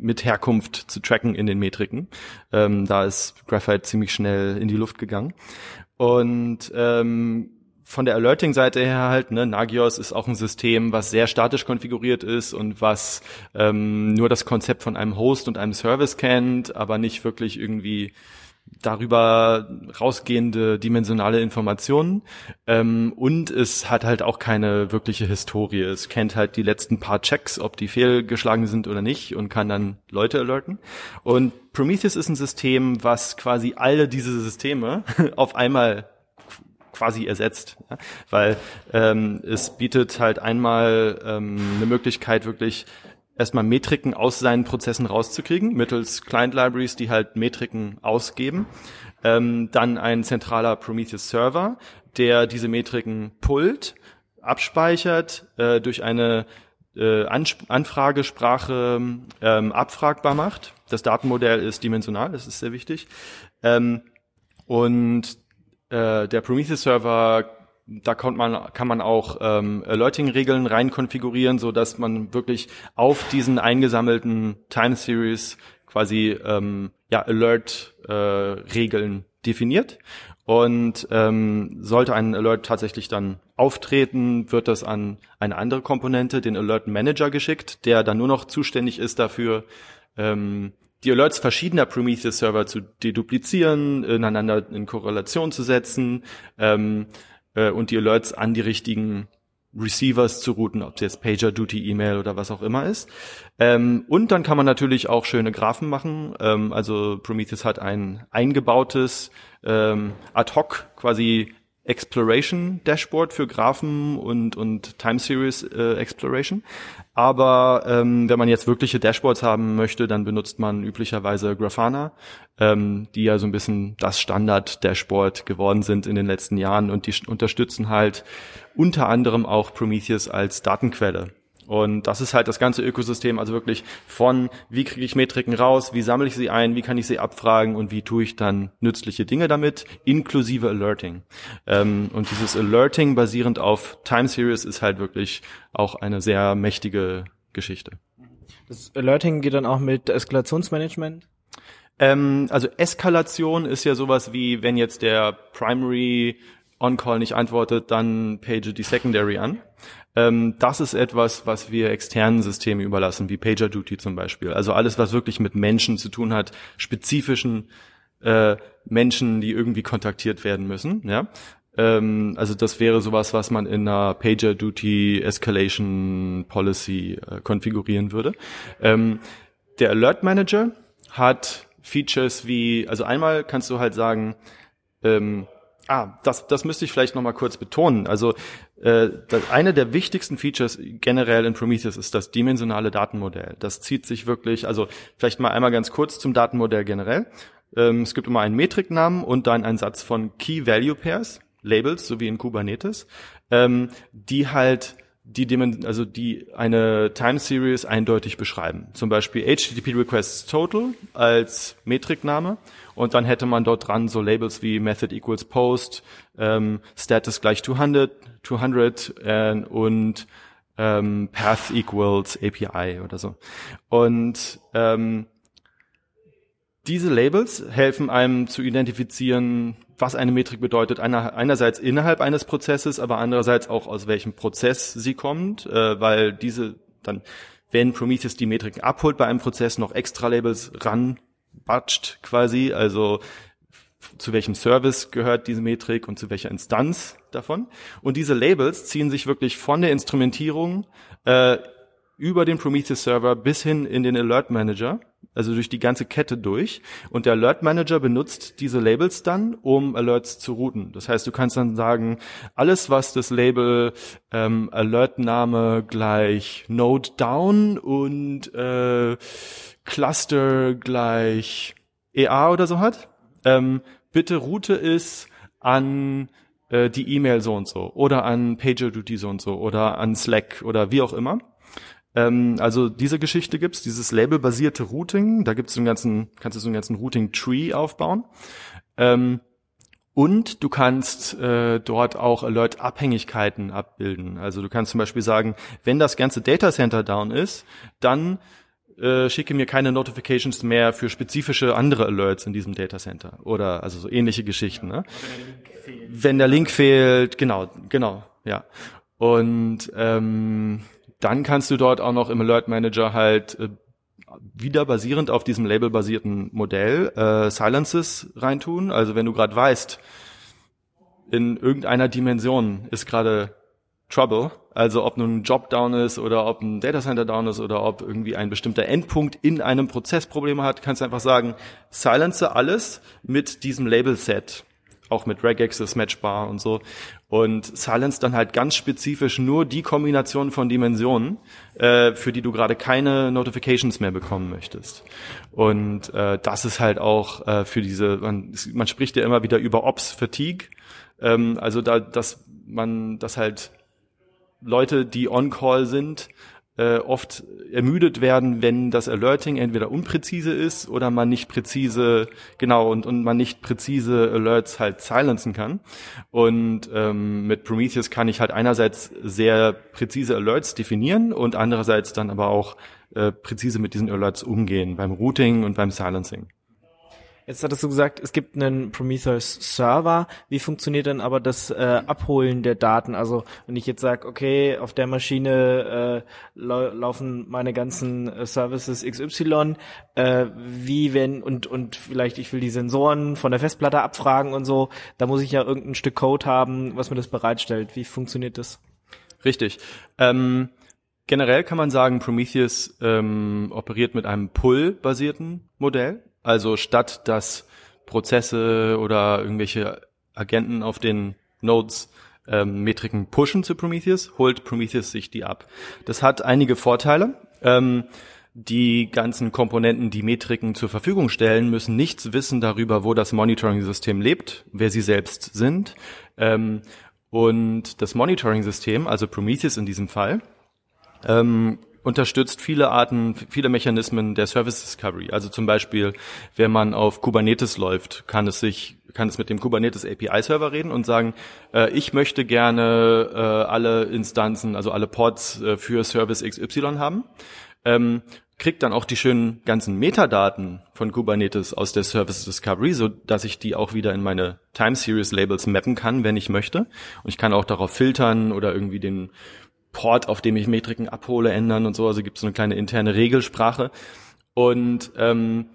mit Herkunft zu tracken in den Metriken. Ähm, da ist Graphite ziemlich schnell in die Luft gegangen. Und ähm, von der Alerting-Seite her halt, ne, Nagios ist auch ein System, was sehr statisch konfiguriert ist und was ähm, nur das Konzept von einem Host und einem Service kennt, aber nicht wirklich irgendwie darüber rausgehende dimensionale Informationen. Ähm, und es hat halt auch keine wirkliche Historie. Es kennt halt die letzten paar Checks, ob die fehlgeschlagen sind oder nicht und kann dann Leute alerten. Und Prometheus ist ein System, was quasi alle diese Systeme auf einmal quasi ersetzt, ja? weil ähm, es bietet halt einmal ähm, eine Möglichkeit, wirklich erstmal Metriken aus seinen Prozessen rauszukriegen, mittels Client Libraries, die halt Metriken ausgeben. Ähm, dann ein zentraler Prometheus Server, der diese Metriken pullt, abspeichert, äh, durch eine äh, Anfragesprache ähm, abfragbar macht. Das Datenmodell ist dimensional, das ist sehr wichtig. Ähm, und äh, der Prometheus Server, da kann man, kann man auch ähm, Alerting-Regeln rein konfigurieren, so dass man wirklich auf diesen eingesammelten Time Series quasi ähm, ja, Alert-Regeln äh, definiert. Und ähm, sollte ein Alert tatsächlich dann auftreten, wird das an eine andere Komponente, den Alert Manager, geschickt, der dann nur noch zuständig ist dafür, ähm, die Alerts verschiedener Prometheus-Server zu deduplizieren, ineinander in Korrelation zu setzen ähm, äh, und die Alerts an die richtigen Receivers zu routen, ob es jetzt Pager, Duty, E-Mail oder was auch immer ist. Ähm, und dann kann man natürlich auch schöne Graphen machen. Ähm, also Prometheus hat ein eingebautes ähm, ad-hoc quasi Exploration Dashboard für Graphen und, und Time Series äh, Exploration. Aber ähm, wenn man jetzt wirkliche Dashboards haben möchte, dann benutzt man üblicherweise Grafana, ähm, die ja so ein bisschen das Standard-Dashboard geworden sind in den letzten Jahren und die unterstützen halt unter anderem auch Prometheus als Datenquelle. Und das ist halt das ganze Ökosystem, also wirklich von, wie kriege ich Metriken raus, wie sammle ich sie ein, wie kann ich sie abfragen und wie tue ich dann nützliche Dinge damit, inklusive Alerting. Ähm, und dieses Alerting basierend auf Time Series ist halt wirklich auch eine sehr mächtige Geschichte. Das Alerting geht dann auch mit Eskalationsmanagement? Ähm, also Eskalation ist ja sowas wie, wenn jetzt der Primary On-Call nicht antwortet, dann page die Secondary an. Ähm, das ist etwas, was wir externen Systemen überlassen, wie PagerDuty zum Beispiel. Also alles, was wirklich mit Menschen zu tun hat, spezifischen äh, Menschen, die irgendwie kontaktiert werden müssen. Ja? Ähm, also das wäre sowas, was man in einer PagerDuty Escalation Policy äh, konfigurieren würde. Ähm, der Alert Manager hat Features wie, also einmal kannst du halt sagen, ähm, Ah, das, das müsste ich vielleicht noch mal kurz betonen. Also äh, das, eine der wichtigsten Features generell in Prometheus ist das dimensionale Datenmodell. Das zieht sich wirklich, also vielleicht mal einmal ganz kurz zum Datenmodell generell. Ähm, es gibt immer einen Metriknamen und dann einen Satz von Key Value Pairs, Labels, so wie in Kubernetes, ähm, die halt die also die eine Time Series eindeutig beschreiben. Zum Beispiel HTTP Requests Total als Metrikname und dann hätte man dort dran so Labels wie Method equals Post, ähm, Status gleich 200, 200 äh, und ähm, Path equals API oder so. Und ähm, diese Labels helfen einem zu identifizieren, was eine Metrik bedeutet. Einer, einerseits innerhalb eines Prozesses, aber andererseits auch aus welchem Prozess sie kommt, äh, weil diese dann, wenn Prometheus die Metriken abholt bei einem Prozess, noch extra Labels ran batscht quasi, also zu welchem Service gehört diese Metrik und zu welcher Instanz davon. Und diese Labels ziehen sich wirklich von der Instrumentierung äh, über den Prometheus Server bis hin in den Alert Manager, also durch die ganze Kette durch. Und der Alert Manager benutzt diese Labels dann, um Alerts zu routen. Das heißt, du kannst dann sagen, alles, was das Label ähm, Alert-Name gleich Node Down und äh, Cluster gleich EA oder so hat, ähm, bitte route es an äh, die E-Mail so und so oder an PagerDuty so und so oder an Slack oder wie auch immer. Ähm, also diese Geschichte gibt's, dieses labelbasierte Routing, da gibt's so einen ganzen, kannst du so einen ganzen Routing-Tree aufbauen. Ähm, und du kannst äh, dort auch Alert-Abhängigkeiten abbilden. Also du kannst zum Beispiel sagen, wenn das ganze Datacenter down ist, dann äh, schicke mir keine Notifications mehr für spezifische andere Alerts in diesem Datacenter oder also so ähnliche Geschichten. Ne? wenn der Link fehlt, genau, genau, ja. Und ähm, dann kannst du dort auch noch im Alert Manager halt äh, wieder basierend auf diesem labelbasierten Modell äh, Silences reintun. Also wenn du gerade weißt, in irgendeiner Dimension ist gerade Trouble, also ob nun ein Job down ist oder ob ein Datacenter down ist oder ob irgendwie ein bestimmter Endpunkt in einem Prozess Probleme hat, kannst du einfach sagen, silence alles mit diesem Label-Set auch mit Regex, Matchbar und so. Und Silence dann halt ganz spezifisch nur die Kombination von Dimensionen, äh, für die du gerade keine Notifications mehr bekommen möchtest. Und äh, das ist halt auch äh, für diese, man, man spricht ja immer wieder über Ops Fatigue, ähm, also da, dass man, dass halt Leute, die on-call sind, äh, oft ermüdet werden, wenn das Alerting entweder unpräzise ist oder man nicht präzise, genau, und, und man nicht präzise Alerts halt silenzen kann. Und ähm, mit Prometheus kann ich halt einerseits sehr präzise Alerts definieren und andererseits dann aber auch äh, präzise mit diesen Alerts umgehen beim Routing und beim Silencing. Jetzt hattest du gesagt, es gibt einen Prometheus Server. Wie funktioniert denn aber das äh, Abholen der Daten? Also wenn ich jetzt sage, okay, auf der Maschine äh, lau laufen meine ganzen äh, Services XY, äh, wie wenn und und vielleicht ich will die Sensoren von der Festplatte abfragen und so, da muss ich ja irgendein Stück Code haben, was mir das bereitstellt. Wie funktioniert das? Richtig. Ähm, generell kann man sagen, Prometheus ähm, operiert mit einem Pull-basierten Modell. Also statt dass Prozesse oder irgendwelche Agenten auf den Nodes ähm, Metriken pushen zu Prometheus, holt Prometheus sich die ab. Das hat einige Vorteile. Ähm, die ganzen Komponenten, die Metriken zur Verfügung stellen, müssen nichts wissen darüber, wo das Monitoring-System lebt, wer sie selbst sind. Ähm, und das Monitoring-System, also Prometheus in diesem Fall, ähm, unterstützt viele Arten, viele Mechanismen der Service Discovery. Also zum Beispiel, wenn man auf Kubernetes läuft, kann es sich, kann es mit dem Kubernetes API Server reden und sagen, äh, ich möchte gerne äh, alle Instanzen, also alle Pods äh, für Service XY haben. Ähm, kriegt dann auch die schönen ganzen Metadaten von Kubernetes aus der Service Discovery, so dass ich die auch wieder in meine Time Series Labels mappen kann, wenn ich möchte. Und ich kann auch darauf filtern oder irgendwie den Port, auf dem ich Metriken abhole, ändern und so. Also gibt es so eine kleine interne Regelsprache. Und ähm,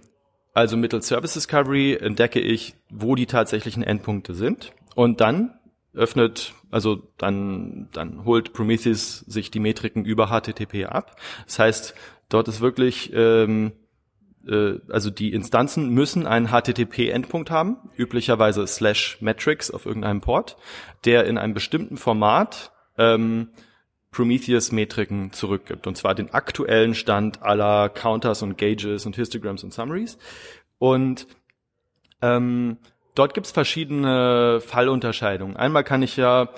also mittels Service Discovery entdecke ich, wo die tatsächlichen Endpunkte sind. Und dann öffnet, also dann, dann holt Prometheus sich die Metriken über HTTP ab. Das heißt, dort ist wirklich, ähm, äh, also die Instanzen müssen einen HTTP-Endpunkt haben, üblicherweise slash metrics auf irgendeinem Port, der in einem bestimmten Format ähm, Prometheus-Metriken zurückgibt. Und zwar den aktuellen Stand aller Counters und Gauges und Histograms und Summaries. Und ähm, dort gibt's verschiedene Fallunterscheidungen. Einmal kann ich ja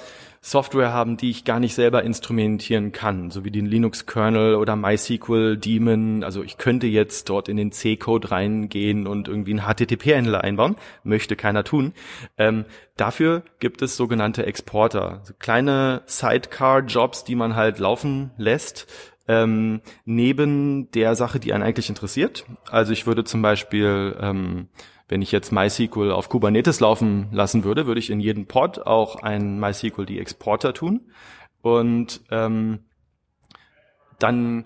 Software haben, die ich gar nicht selber instrumentieren kann, so wie den Linux-Kernel oder MySQL Daemon. Also ich könnte jetzt dort in den C-Code reingehen und irgendwie einen HTTP-Händler einbauen, möchte keiner tun. Ähm, dafür gibt es sogenannte Exporter, also kleine Sidecar-Jobs, die man halt laufen lässt, ähm, neben der Sache, die einen eigentlich interessiert. Also ich würde zum Beispiel ähm, wenn ich jetzt MySQL auf Kubernetes laufen lassen würde, würde ich in jedem Pod auch einen MySQL die Exporter tun. Und ähm, dann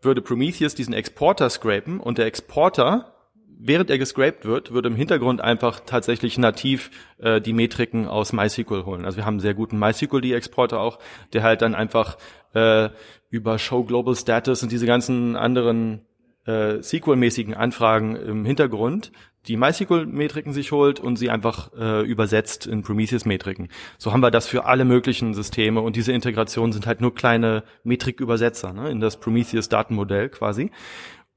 würde Prometheus diesen Exporter scrapen und der Exporter, während er gescraped wird, würde im Hintergrund einfach tatsächlich nativ äh, die Metriken aus MySQL holen. Also wir haben einen sehr guten MySQL-Exporter auch, der halt dann einfach äh, über Show Global Status und diese ganzen anderen äh, SQL-mäßigen Anfragen im Hintergrund die MySQL-Metriken sich holt und sie einfach äh, übersetzt in Prometheus-Metriken. So haben wir das für alle möglichen Systeme und diese Integrationen sind halt nur kleine Metrikübersetzer ne, in das Prometheus-Datenmodell quasi.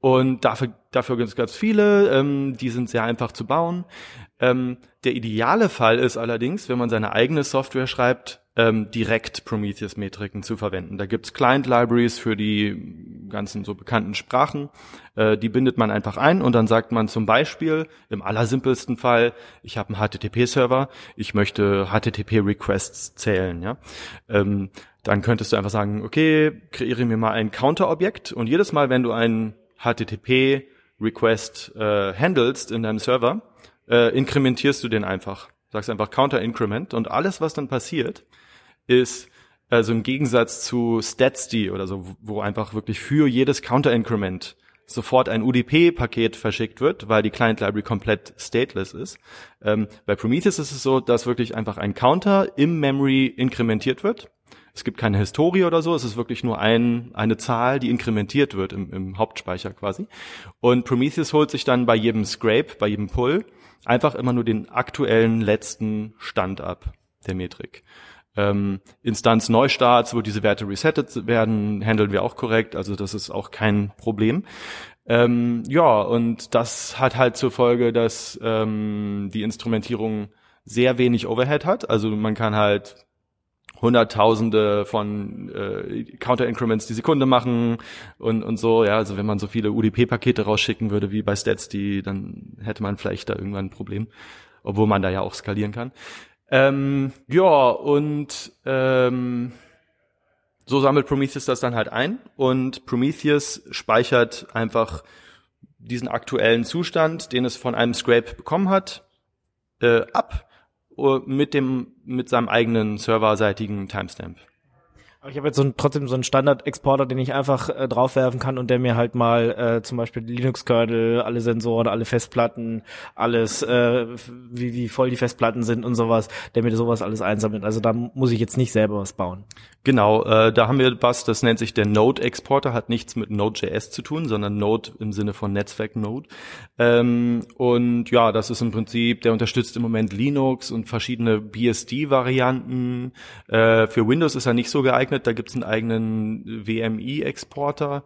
Und dafür, dafür gibt es ganz viele, ähm, die sind sehr einfach zu bauen. Ähm, der ideale Fall ist allerdings, wenn man seine eigene Software schreibt, ähm, direkt Prometheus-Metriken zu verwenden. Da gibt's Client-Libraries für die ganzen so bekannten Sprachen. Äh, die bindet man einfach ein und dann sagt man zum Beispiel im allersimpelsten Fall, ich habe einen HTTP-Server, ich möchte HTTP-Requests zählen. Ja? Ähm, dann könntest du einfach sagen, okay, kreiere mir mal ein Counter-Objekt und jedes Mal, wenn du einen HTTP-Request äh, handelst in deinem Server, äh, inkrementierst du den einfach sagst einfach Counter Increment und alles, was dann passiert, ist also im Gegensatz zu StatsD oder so, wo einfach wirklich für jedes Counter Increment sofort ein UDP-Paket verschickt wird, weil die Client Library komplett stateless ist. Ähm, bei Prometheus ist es so, dass wirklich einfach ein Counter im Memory inkrementiert wird. Es gibt keine Historie oder so, es ist wirklich nur ein, eine Zahl, die inkrementiert wird im, im Hauptspeicher quasi. Und Prometheus holt sich dann bei jedem Scrape, bei jedem Pull, einfach immer nur den aktuellen letzten Stand ab der Metrik. Ähm, Instanz Neustarts, wo diese Werte resettet werden, handeln wir auch korrekt, also das ist auch kein Problem. Ähm, ja, und das hat halt zur Folge, dass ähm, die Instrumentierung sehr wenig Overhead hat. Also man kann halt Hunderttausende von äh, Counter-Increments die Sekunde machen und, und so. Ja, also wenn man so viele UDP-Pakete rausschicken würde wie bei Stats, die, dann hätte man vielleicht da irgendwann ein Problem, obwohl man da ja auch skalieren kann. Ähm, ja, und ähm, so sammelt Prometheus das dann halt ein und Prometheus speichert einfach diesen aktuellen Zustand, den es von einem Scrape bekommen hat, äh, ab uh, mit dem mit seinem eigenen serverseitigen Timestamp. Aber ich habe jetzt so ein, trotzdem so einen Standard-Exporter, den ich einfach äh, draufwerfen kann und der mir halt mal äh, zum Beispiel Linux-Kernel, alle Sensoren, alle Festplatten, alles, äh, wie, wie voll die Festplatten sind und sowas, der mir sowas alles einsammelt. Also da muss ich jetzt nicht selber was bauen. Genau, äh, da haben wir was, das nennt sich der Node-Exporter, hat nichts mit Node.js zu tun, sondern Node im Sinne von Netzwerk-Node. Ähm, und ja, das ist im Prinzip, der unterstützt im Moment Linux und verschiedene BSD-Varianten. Äh, für Windows ist er nicht so geeignet, da gibt es einen eigenen WMI-Exporter,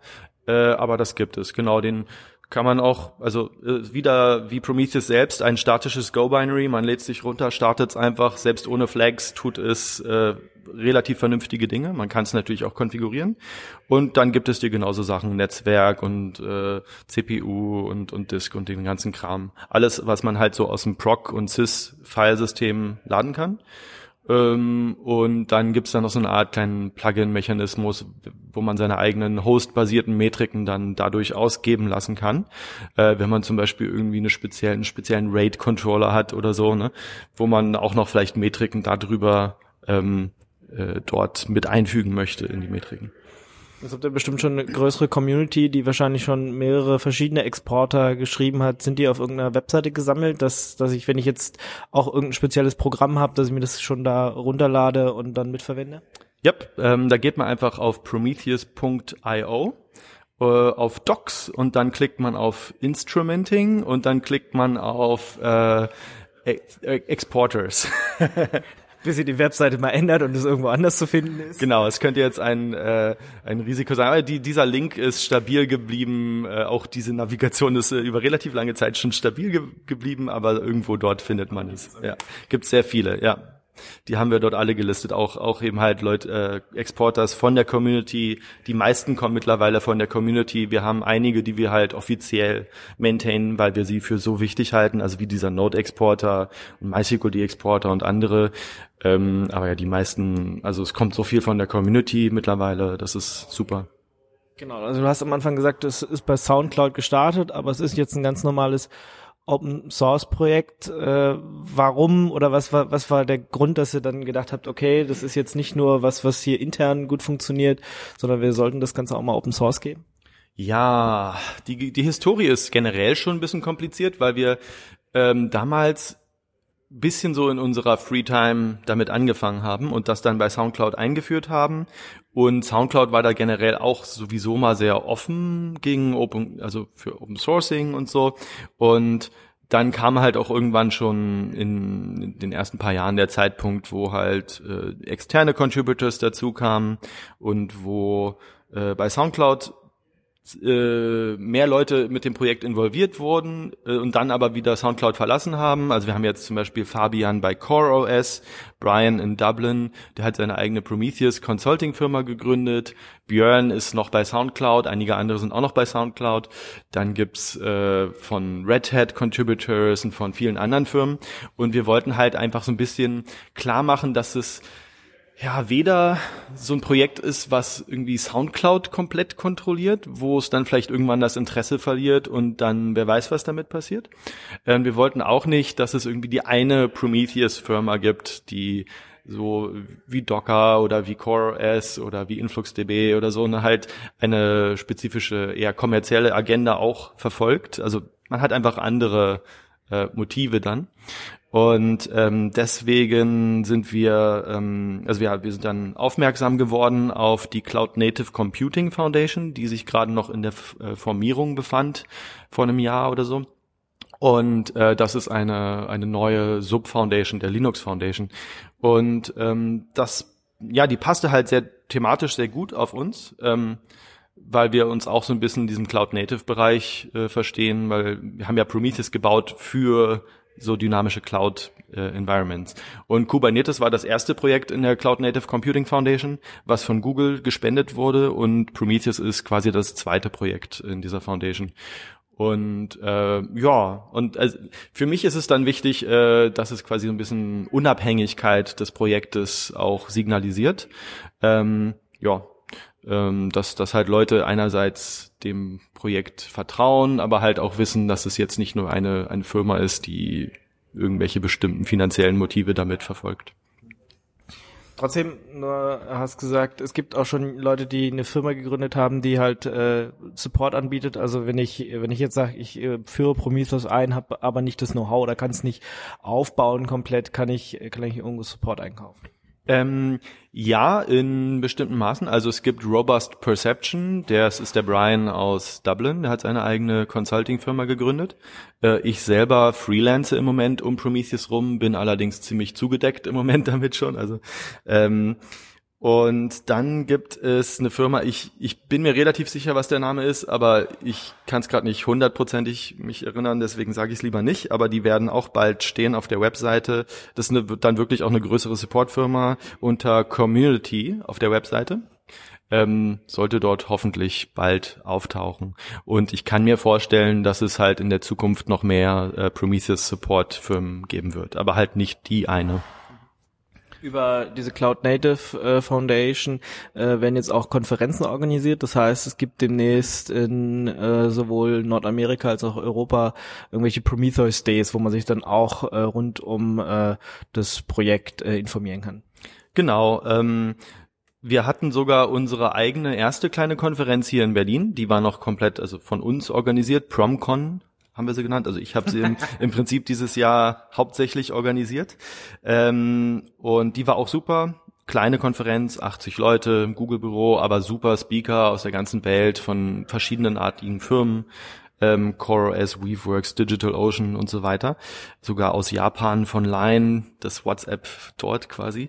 äh, aber das gibt es. Genau, den kann man auch, also äh, wieder wie Prometheus selbst, ein statisches Go-Binary, man lädt sich runter, startet es einfach, selbst ohne Flags tut es äh, relativ vernünftige Dinge. Man kann es natürlich auch konfigurieren. Und dann gibt es dir genauso Sachen, Netzwerk und äh, CPU und, und Disk und den ganzen Kram. Alles, was man halt so aus dem Proc- und Sys-Filesystem laden kann. Ähm, und dann gibt's dann noch so eine Art kleinen Plugin-Mechanismus, wo man seine eigenen Host-basierten Metriken dann dadurch ausgeben lassen kann. Äh, wenn man zum Beispiel irgendwie eine speziellen, einen speziellen RAID-Controller hat oder so, ne, wo man auch noch vielleicht Metriken darüber ähm, äh, dort mit einfügen möchte in die Metriken. Es habt ihr bestimmt schon eine größere Community, die wahrscheinlich schon mehrere verschiedene Exporter geschrieben hat. Sind die auf irgendeiner Webseite gesammelt, dass, dass ich, wenn ich jetzt auch irgendein spezielles Programm habe, dass ich mir das schon da runterlade und dann mitverwende? Ja, ähm, da geht man einfach auf prometheus.io äh, auf Docs und dann klickt man auf Instrumenting und dann klickt man auf äh, Ex Exporters. bis ihr die Webseite mal ändert und es irgendwo anders zu finden ist. Genau, es könnte jetzt ein, äh, ein Risiko sein. Aber die, dieser Link ist stabil geblieben. Äh, auch diese Navigation ist äh, über relativ lange Zeit schon stabil ge geblieben, aber irgendwo dort findet man es. Ja, gibt sehr viele, ja. Die haben wir dort alle gelistet, auch auch eben halt Leute, äh, Exporters von der Community. Die meisten kommen mittlerweile von der Community. Wir haben einige, die wir halt offiziell maintainen, weil wir sie für so wichtig halten, also wie dieser Node-Exporter und MySQL-Exporter und andere. Ähm, aber ja, die meisten, also es kommt so viel von der Community mittlerweile, das ist super. Genau, also du hast am Anfang gesagt, es ist bei SoundCloud gestartet, aber es ist jetzt ein ganz normales Open Source Projekt. Äh, warum oder was war was war der Grund, dass ihr dann gedacht habt, okay, das ist jetzt nicht nur was, was hier intern gut funktioniert, sondern wir sollten das Ganze auch mal Open Source geben? Ja, die die Historie ist generell schon ein bisschen kompliziert, weil wir ähm, damals bisschen so in unserer Freetime damit angefangen haben und das dann bei SoundCloud eingeführt haben. Und SoundCloud war da generell auch sowieso mal sehr offen gegen Open, also für Open Sourcing und so. Und dann kam halt auch irgendwann schon in, den ersten paar Jahren der Zeitpunkt, wo halt äh, externe Contributors dazu kamen und wo äh, bei SoundCloud äh, mehr Leute mit dem Projekt involviert wurden äh, und dann aber wieder SoundCloud verlassen haben. Also wir haben jetzt zum Beispiel Fabian bei CoreOS, Brian in Dublin, der hat seine eigene Prometheus Consulting Firma gegründet. Björn ist noch bei SoundCloud, einige andere sind auch noch bei SoundCloud. Dann gibt's äh, von Red Hat Contributors und von vielen anderen Firmen. Und wir wollten halt einfach so ein bisschen klar machen, dass es ja, weder so ein Projekt ist, was irgendwie Soundcloud komplett kontrolliert, wo es dann vielleicht irgendwann das Interesse verliert und dann wer weiß, was damit passiert. Ähm, wir wollten auch nicht, dass es irgendwie die eine Prometheus-Firma gibt, die so wie Docker oder wie CoreOS oder wie InfluxDB oder so eine halt eine spezifische, eher kommerzielle Agenda auch verfolgt. Also man hat einfach andere äh, Motive dann. Und ähm, deswegen sind wir, ähm, also wir, wir sind dann aufmerksam geworden auf die Cloud Native Computing Foundation, die sich gerade noch in der äh, Formierung befand vor einem Jahr oder so. Und äh, das ist eine, eine neue Sub-Foundation, der Linux Foundation. Und ähm, das, ja, die passte halt sehr thematisch sehr gut auf uns. Ähm, weil wir uns auch so ein bisschen in diesem Cloud-Native-Bereich äh, verstehen, weil wir haben ja Prometheus gebaut für so dynamische Cloud-Environments. Und Kubernetes war das erste Projekt in der Cloud Native Computing Foundation, was von Google gespendet wurde und Prometheus ist quasi das zweite Projekt in dieser Foundation. Und äh, ja, und also für mich ist es dann wichtig, äh, dass es quasi so ein bisschen Unabhängigkeit des Projektes auch signalisiert. Ähm, ja, ähm, dass, dass halt Leute einerseits dem Projekt vertrauen, aber halt auch wissen, dass es jetzt nicht nur eine, eine Firma ist, die irgendwelche bestimmten finanziellen Motive damit verfolgt. Trotzdem, nur hast gesagt, es gibt auch schon Leute, die eine Firma gegründet haben, die halt äh, Support anbietet. Also wenn ich wenn ich jetzt sage, ich äh, führe Prometheus ein, habe aber nicht das Know-how oder kann es nicht aufbauen komplett, kann ich kann ich irgendwo Support einkaufen. Ähm, ja, in bestimmten Maßen. Also es gibt Robust Perception, das ist der Brian aus Dublin, der hat seine eigene Consulting-Firma gegründet. Äh, ich selber freelance im Moment um Prometheus rum, bin allerdings ziemlich zugedeckt im Moment damit schon. Also ähm, und dann gibt es eine Firma, ich, ich bin mir relativ sicher, was der Name ist, aber ich kann es gerade nicht hundertprozentig mich erinnern, deswegen sage ich es lieber nicht, aber die werden auch bald stehen auf der Webseite. Das ist eine, dann wirklich auch eine größere Supportfirma unter Community auf der Webseite. Ähm, sollte dort hoffentlich bald auftauchen. Und ich kann mir vorstellen, dass es halt in der Zukunft noch mehr äh, Prometheus Support Firmen geben wird, aber halt nicht die eine über diese Cloud Native äh, Foundation äh, werden jetzt auch Konferenzen organisiert. Das heißt, es gibt demnächst in äh, sowohl Nordamerika als auch Europa irgendwelche Prometheus Days, wo man sich dann auch äh, rund um äh, das Projekt äh, informieren kann. Genau. Ähm wir hatten sogar unsere eigene erste kleine Konferenz hier in Berlin. Die war noch komplett, also von uns organisiert. PromCon haben wir sie genannt. Also ich habe sie im, im, Prinzip dieses Jahr hauptsächlich organisiert. Ähm, und die war auch super. Kleine Konferenz, 80 Leute im Google-Büro, aber super Speaker aus der ganzen Welt von verschiedenen artigen Firmen. Ähm, CoreOS, Weaveworks, DigitalOcean und so weiter. Sogar aus Japan von Line, das WhatsApp dort quasi.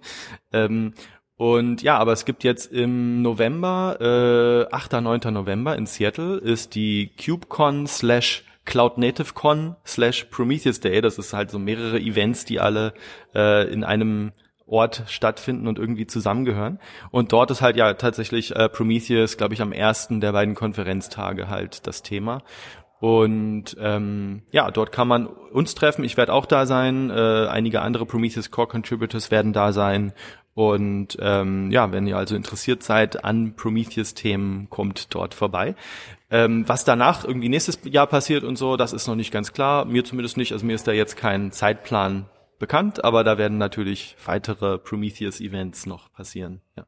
Ähm, und ja, aber es gibt jetzt im November, äh, 8. 9. November in Seattle ist die KubeCon slash Cloud Native Con slash Prometheus Day. Das ist halt so mehrere Events, die alle äh, in einem Ort stattfinden und irgendwie zusammengehören. Und dort ist halt ja tatsächlich äh, Prometheus, glaube ich, am ersten der beiden Konferenztage halt das Thema. Und ähm, ja, dort kann man uns treffen. Ich werde auch da sein. Äh, einige andere Prometheus Core Contributors werden da sein. Und ähm, ja, wenn ihr also interessiert seid an Prometheus-Themen, kommt dort vorbei. Ähm, was danach irgendwie nächstes Jahr passiert und so, das ist noch nicht ganz klar. Mir zumindest nicht. Also mir ist da jetzt kein Zeitplan bekannt, aber da werden natürlich weitere Prometheus-Events noch passieren. Ja.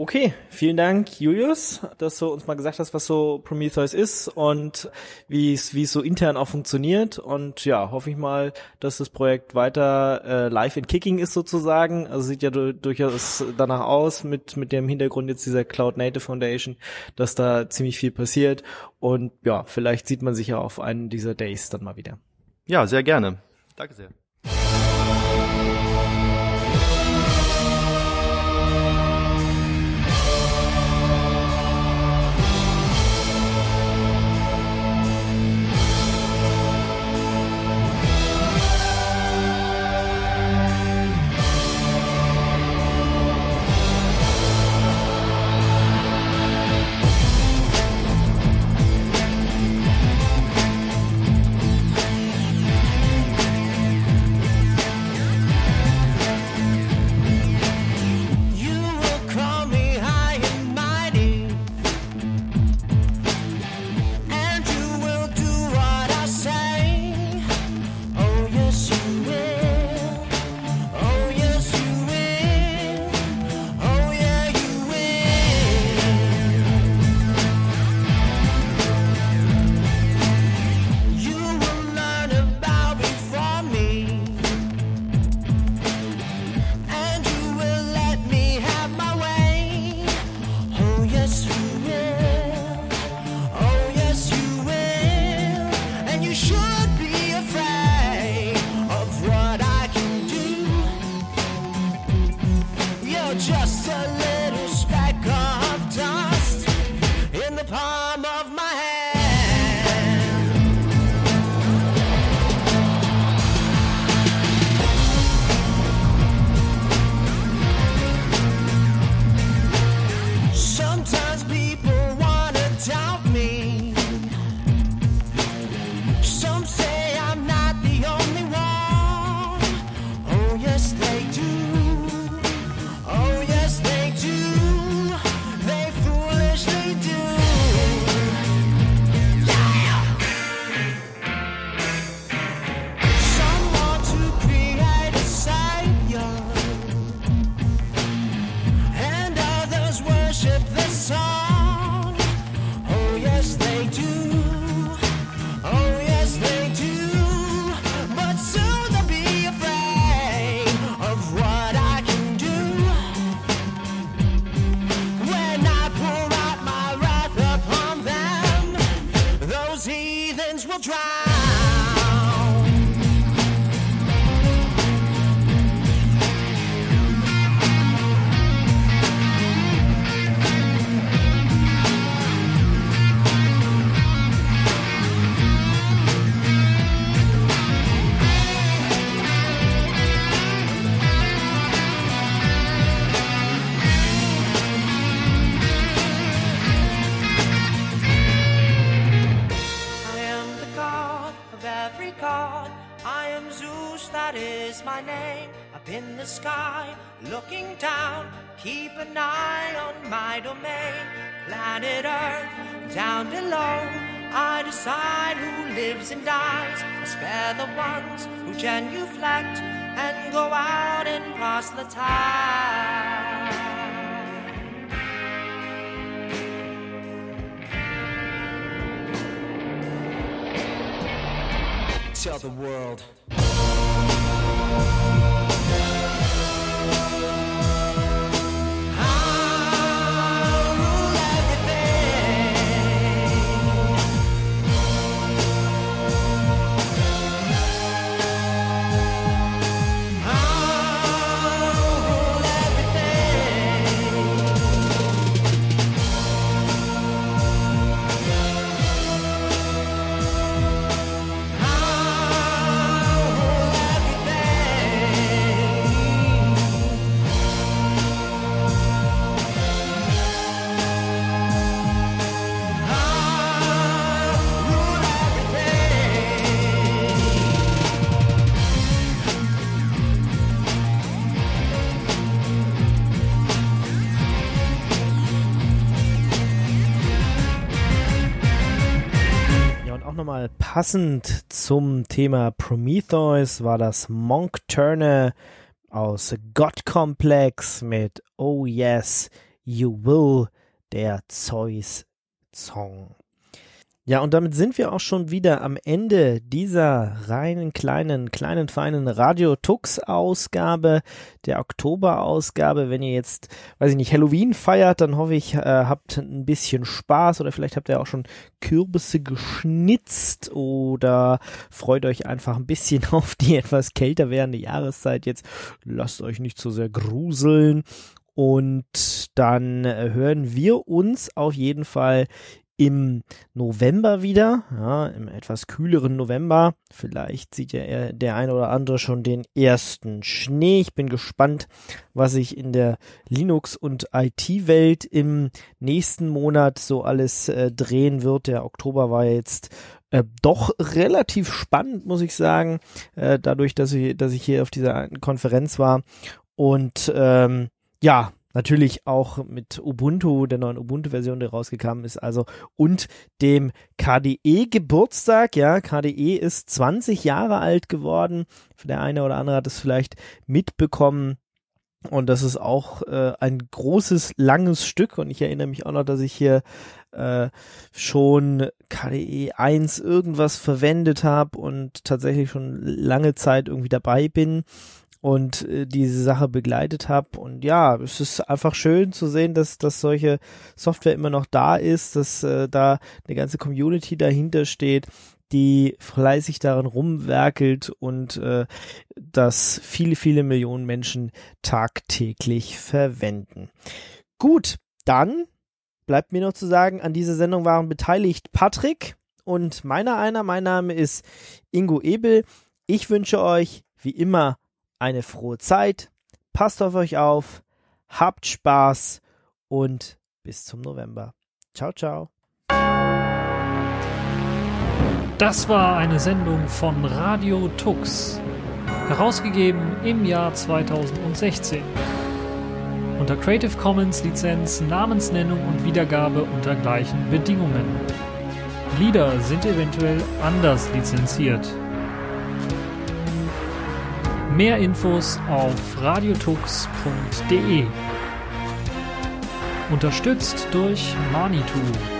Okay, vielen Dank, Julius, dass du uns mal gesagt hast, was so Prometheus ist und wie es wie es so intern auch funktioniert. Und ja, hoffe ich mal, dass das Projekt weiter äh, live in Kicking ist sozusagen. Also sieht ja du, durchaus danach aus mit mit dem Hintergrund jetzt dieser Cloud Native Foundation, dass da ziemlich viel passiert. Und ja, vielleicht sieht man sich ja auf einen dieser Days dann mal wieder. Ja, sehr gerne. Danke sehr. An eye on my domain. Planet Earth, down below, I decide who lives and dies. I spare the ones who genuflect and go out and tide. Tell the world. Nochmal passend zum Thema Prometheus war das Monk Turner aus God Complex mit Oh Yes, You Will, der Zeus Song. Ja, und damit sind wir auch schon wieder am Ende dieser reinen, kleinen, kleinen, feinen Radio-Tux-Ausgabe, der Oktober-Ausgabe. Wenn ihr jetzt, weiß ich nicht, Halloween feiert, dann hoffe ich, äh, habt ein bisschen Spaß oder vielleicht habt ihr auch schon Kürbisse geschnitzt oder freut euch einfach ein bisschen auf die etwas kälter werdende Jahreszeit jetzt. Lasst euch nicht so sehr gruseln. Und dann äh, hören wir uns auf jeden Fall im November wieder, ja, im etwas kühleren November. Vielleicht sieht ja der eine oder andere schon den ersten Schnee. Ich bin gespannt, was sich in der Linux- und IT-Welt im nächsten Monat so alles äh, drehen wird. Der Oktober war jetzt äh, doch relativ spannend, muss ich sagen, äh, dadurch, dass ich, dass ich hier auf dieser Konferenz war. Und ähm, ja, natürlich auch mit Ubuntu, der neuen Ubuntu-Version, die rausgekommen ist, also und dem KDE-Geburtstag. Ja, KDE ist 20 Jahre alt geworden. Der eine oder andere hat es vielleicht mitbekommen. Und das ist auch äh, ein großes, langes Stück. Und ich erinnere mich auch noch, dass ich hier äh, schon KDE 1 irgendwas verwendet habe und tatsächlich schon lange Zeit irgendwie dabei bin und äh, diese Sache begleitet habe. Und ja, es ist einfach schön zu sehen, dass, dass solche Software immer noch da ist, dass äh, da eine ganze Community dahinter steht, die fleißig daran rumwerkelt und äh, das viele, viele Millionen Menschen tagtäglich verwenden. Gut, dann bleibt mir noch zu sagen, an dieser Sendung waren beteiligt Patrick und meiner einer. Mein Name ist Ingo Ebel. Ich wünsche euch wie immer eine frohe Zeit. Passt auf euch auf, habt Spaß und bis zum November. Ciao, ciao. Das war eine Sendung von Radio Tux, herausgegeben im Jahr 2016. Unter Creative Commons Lizenz, Namensnennung und Wiedergabe unter gleichen Bedingungen. Lieder sind eventuell anders lizenziert. Mehr Infos auf radiotux.de. Unterstützt durch Manitou.